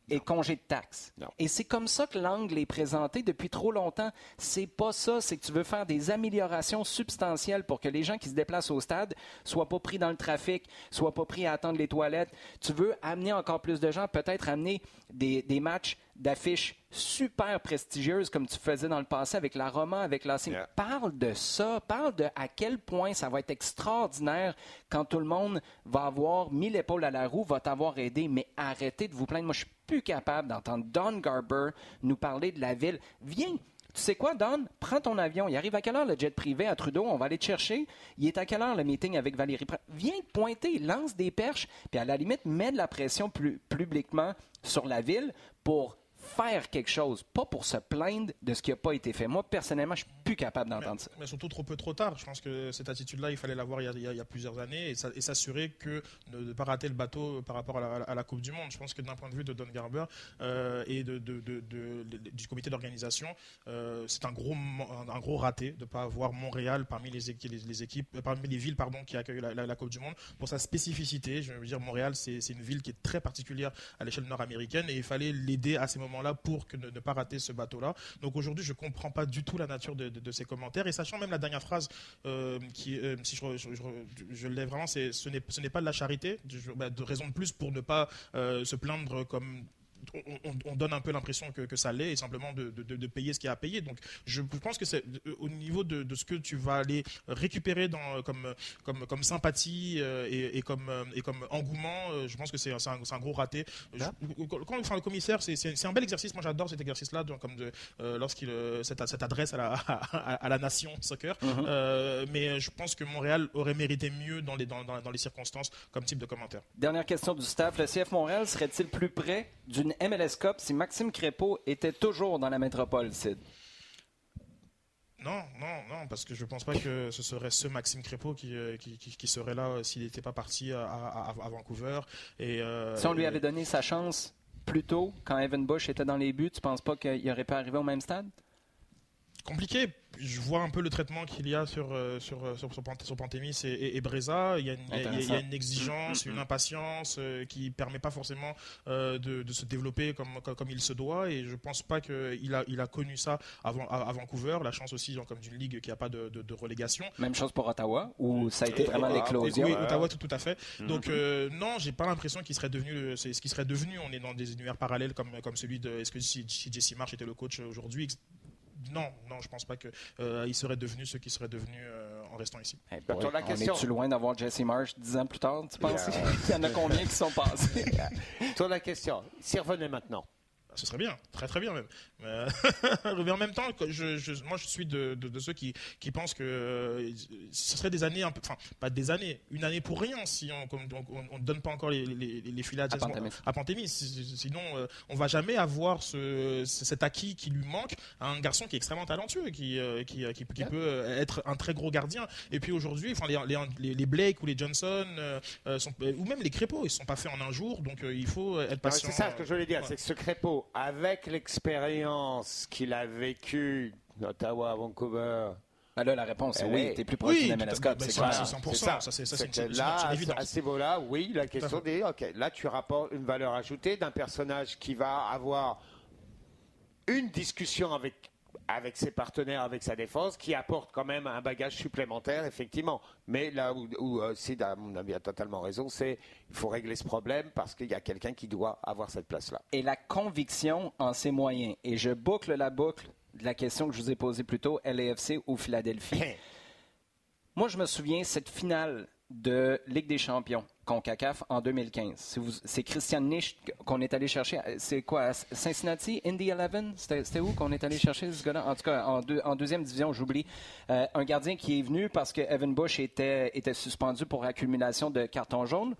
et congé de taxes. Et c'est comme ça que l'angle est présenté depuis trop longtemps. C'est pas ça, c'est que tu veux faire des améliorations substantielles pour que les gens qui se déplacent au stade soient pas pris dans le trafic, soient pas pris à attendre les toilettes. Tu veux amener encore plus de gens, peut-être amener des, des matchs d'affiches super prestigieuses comme tu faisais dans le passé avec la Roma, avec la Parle de ça, parle de à quel point ça va être extraordinaire quand tout le monde va avoir mis l'épaule à la roue, va t'avoir aidé, mais arrêtez de vous plaindre. Moi, je suis plus capable d'entendre Don Garber nous parler de la ville. Viens, tu sais quoi, Don? Prends ton avion. Il arrive à quelle heure le jet privé à Trudeau? On va aller te chercher. Il est à quelle heure le meeting avec Valérie? Viens pointer, lance des perches, puis à la limite, mets de la pression plus publiquement sur la ville pour faire quelque chose, pas pour se plaindre de ce qui n'a pas été fait. Moi, personnellement, je suis plus capable d'entendre ça. Mais surtout trop peu trop tard. Je pense que cette attitude-là, il fallait l'avoir il, il, y a plusieurs années et, s'assurer que de ne pas rater le bateau par rapport à la, Coupe du Monde. Je pense que d'un point de vue de Don Garber euh, et de, du comité d'organisation, euh, c'est un gros, un, gros raté de ne pas avoir Montréal parmi les, les, équipes, euh, parmi les villes pardon, qui accueillent la, Coupe du Monde pour sa spécificité. Je veux dire, Montréal, c'est une ville qui est très particulière à l'échelle nord-américaine et il fallait l'aider à ces moments là pour que ne, pas rater ce bateau-là. Donc aujourd'hui, je ne comprends pas du tout la nature de, de, ces commentaires. Et sachant même la dernière phrase, euh, qui, euh, si je, je, l'ai vraiment, c'est ce n'est pas de la charité, bah, de raison de plus pour ne pas euh, se plaindre comme on, donne un peu l'impression que, ça l'est et simplement de, payer ce qu'il y a à payer. Donc je pense que c'est au niveau de, ce que tu vas aller récupérer dans, comme, comme, comme sympathie et, comme, et comme engouement, je pense que c'est un, gros raté. quand, enfin, le commissaire, c'est un bel exercice. Moi j'adore cet exercice-là, comme lorsqu'il cette, cette, adresse à la, à, la nation soccer. Mm-hmm. mais je pense que Montréal aurait mérité mieux dans les, dans, dans les circonstances comme type de commentaire. Dernière question du staff. Le CF Montréal serait-il plus près d'une MLS Cup si Maxime Crépeau était toujours dans la métropole, Sid? Non, non, non, parce que je ne pense pas que ce serait ce Maxime Crépeau qui, euh, qui, serait là s'il n'était pas parti à, Vancouver. Et, euh, si on lui avait donné sa chance plus tôt, quand Evan Bush était dans les buts, tu ne penses pas qu'il aurait pas arrivé au même stade? Compliqué, je vois un peu le traitement qu'il y a sur, euh, sur, euh, sur, sur, Pantémis et, et, Breza. Il y, a une, il y a une exigence, une impatience euh, qui ne permet pas forcément de, de, se développer comme, comme, il se doit. Et je ne pense pas qu'il a, il a connu ça avant, à, Vancouver. La chance aussi, comme d'une ligue qui n'a pas de, de, relégation. Même chose pour Ottawa, où ça a été vraiment l'éclosion. Oui, Ottawa, tout, tout à fait. Mm-hmm. Donc, non, j'ai pas l'impression qu'il serait devenu ce qu'il serait devenu. On est dans des univers parallèles comme, comme celui de. Est-ce que si, si Jesse Marsh était le coach aujourd'hui non, non, je pense pas qu'il euh, serait devenu ce qu'il serait devenu euh, en restant ici. la question. On est-tu loin d'avoir Jesse Marsh dix ans plus tard, tu penses? Il y en a combien qui sont passés? Toi, la question. S'il revenait maintenant, ce serait bien, très très bien même. Mais, en même temps, je, moi je suis de, ceux qui, qui, pensent que euh, ce serait des années, enfin pas des années, une année pour rien si on ne donne pas encore les, les, les à, Pantémis. Sinon, euh, on va jamais avoir ce, cet acquis qui lui manque à un garçon qui est extrêmement talentueux, qui, euh, qui, qui, peut être un très gros gardien. Et puis aujourd'hui, enfin, les, les, Blake ou les Johnson, sont, ou même les Crépeaux, ils ne sont pas faits en un jour, donc il faut être patient. C'est ça ce que je voulais dire, c'est que ce Crépeau, avec l'expérience qu'il a vécue d'Ottawa à Vancouver, ah là, la réponse est oui, tu es plus proche oui, d'une MLS Cup. C'est ça. 100%. Ça, ça c'est Là, à ce niveau-là, oui, la question est, OK, là, tu rapportes une valeur ajoutée d'un personnage qui va avoir une discussion avec avec ses partenaires, avec sa défense, qui apporte quand même un bagage supplémentaire, effectivement. Mais là où, où euh, Sid, mon avis, a totalement raison, c'est il faut régler ce problème parce qu'il y a quelqu'un qui doit avoir cette place-là. Et la conviction en ses moyens. Et je boucle la boucle de la question que je vous ai posée plus tôt, LAFC ou Philadelphie. Moi, je me souviens, cette finale de Ligue des champions, CONCACAF, en 2015. C'est Christian Nisch qu'on est allé chercher. C'est quoi, Cincinnati, Indy 11? C'était où qu'on est allé chercher ce gars-là? En tout cas, en, deuxième division, j'oublie. Euh, un gardien qui est venu parce que Evan Bush était, suspendu pour accumulation de cartons jaunes.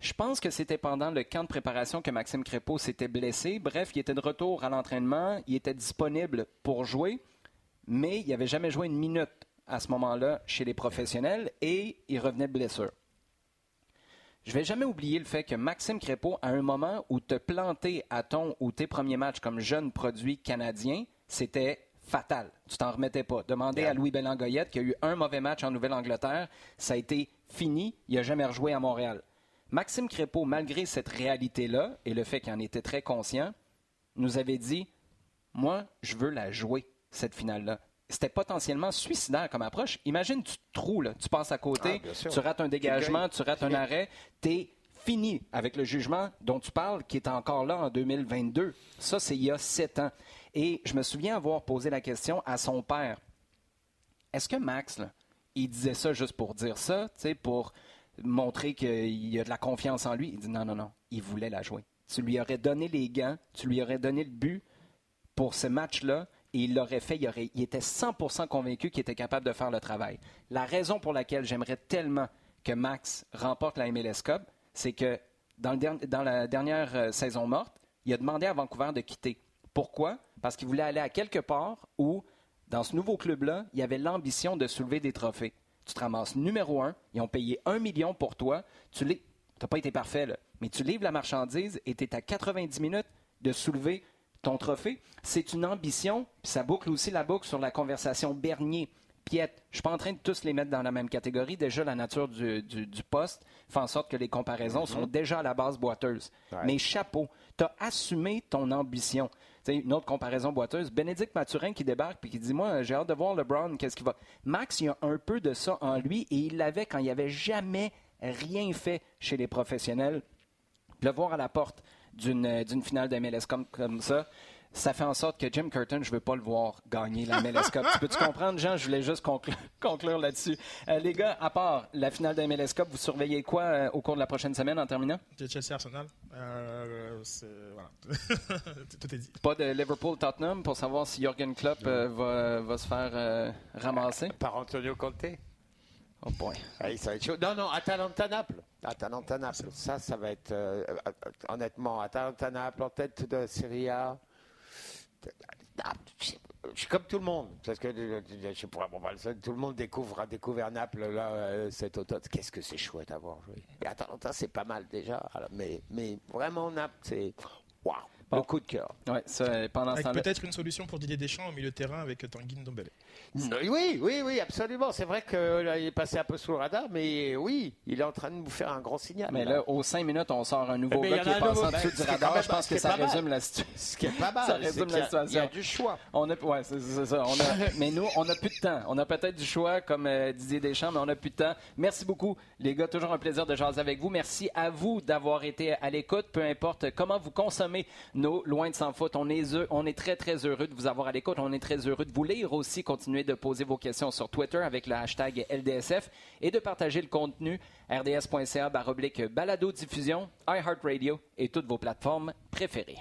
Je pense que c'était pendant le camp de préparation que Maxime Crépeau s'était blessé. Bref, il était de retour à l'entraînement, il était disponible pour jouer, mais il n'avait jamais joué une minute à ce moment-là chez les professionnels et il revenait de blessure. Je vais jamais oublier le fait que Maxime Crépeau, à un moment où te planter à ton ou tes premiers matchs comme jeune produit canadien, c'était fatal. Tu t'en remettais pas. Demandez à Louis Bellangoyette qui a eu un mauvais match en Nouvelle-Angleterre. Ça a été fini. Il n'a jamais rejoué à Montréal. Maxime Crépeau, malgré cette réalité-là et le fait qu'il en était très conscient, nous avait dit Moi, je veux la jouer, cette finale-là c'était potentiellement suicidaire comme approche. Imagine, tu te trous, tu passes à côté, ah, tu rates un dégagement, tu rates un arrêt, tu es fini avec le jugement dont tu parles, qui est encore là en 2022. Ça, c'est il y a sept ans. Et je me souviens avoir posé la question à son père. Est-ce que Max, il disait ça juste pour dire ça, pour montrer qu'il y a de la confiance en lui? Il dit non, non, non, il voulait la jouer. Tu lui aurais donné les gants, tu lui aurais donné le but pour ce match-là, et il l'aurait fait, il, était 100% convaincu qu'il était capable de faire le travail. La raison pour laquelle j'aimerais tellement que Max remporte la MLS Cup, c'est que dans, la dernière euh, saison morte, il a demandé à Vancouver de quitter. Pourquoi? Parce qu'il voulait aller à quelque part où, dans ce nouveau club-là, il y avait l'ambition de soulever des trophées. Tu te ramasses numéro un, ils ont payé un million pour toi, tu n'as pas été parfait, mais tu livres la marchandise et tu es à 90 minutes de soulever ton trophée, c'est une ambition, puis ça boucle aussi la boucle sur la conversation Bernier. Piette, je ne suis pas en train de tous les mettre dans la même catégorie. Déjà, la nature du, poste fait en sorte que les comparaisons sont mhm. déjà à la base boiteuses. Mais chapeau, tu as assumé ton ambition. une autre comparaison boiteuse, Bénédicte Mathurin qui débarque et qui dit Moi, j'ai hâte de voir LeBron, qu'est-ce qu'il va. Max, il a un peu de ça en lui et il l'avait quand il avait jamais rien fait chez les professionnels. Le voir à la porte d'une d'une finale de MLS comme, comme ça ça fait en sorte que Jim Curtin, je ne veux pas le voir gagner la MLS Cup. tu peux-tu comprendre, Jean? Je voulais juste conclure, conclure là-dessus. Euh, les gars, à part la finale de la MLS Cup, vous surveillez quoi euh, au cours de la prochaine semaine en terminant? Chelsea-Arsenal. Euh, voilà. Tout est dit. Pas de Liverpool-Tottenham pour savoir si Jürgen Klopp euh, va, va, se faire ramasser? Par Antonio Conte. Oh boy. Ah, ça va être chaud. Non, non, Atalanta-Naples. Atalanta-Naples. Ça, ça va être, honnêtement, Atalanta-Naples en tête de Serie A. Je suis comme tout le monde, parce que je sais pas, tout le monde découvre, a découvert Naples là, euh, cet automne. Qu'est-ce que c'est chouette à voir jouer. Et Atalanta, c'est pas mal déjà, mais, mais vraiment Naples, c'est waouh. Bon. coup de cœur. Ouais, pendant avec peut-être une solution pour Didier Deschamps au milieu de terrain avec Tanguy Ndombele. Oui, oui, oui, absolument. C'est vrai qu'il est passé un peu sous le radar, mais oui, il est en train de nous faire un grand signal. Mais là, aux cinq minutes, on sort un nouveau gars qui est passé en dessous du radar. Je pense que ça résume la situation. Ce qui est pas mal, ça résume la situation. Il y a du choix. On a, ouais, c'est ça. On a, mais nous, on n'a plus de temps. On a peut-être du choix, comme euh, Didier Deschamps, mais on n'a plus de temps. Merci beaucoup, les gars. Toujours un plaisir de jaser avec vous. Merci à vous d'avoir été à l'écoute. Peu importe comment vous consommez nos Loin de Sans Foot. On est, on est très, très heureux de vous avoir à l'écoute. On est très heureux de vous lire aussi. De poser vos questions sur Twitter avec le hashtag LDSF et de partager le contenu rds.ca balado diffusion, iHeartRadio et toutes vos plateformes préférées.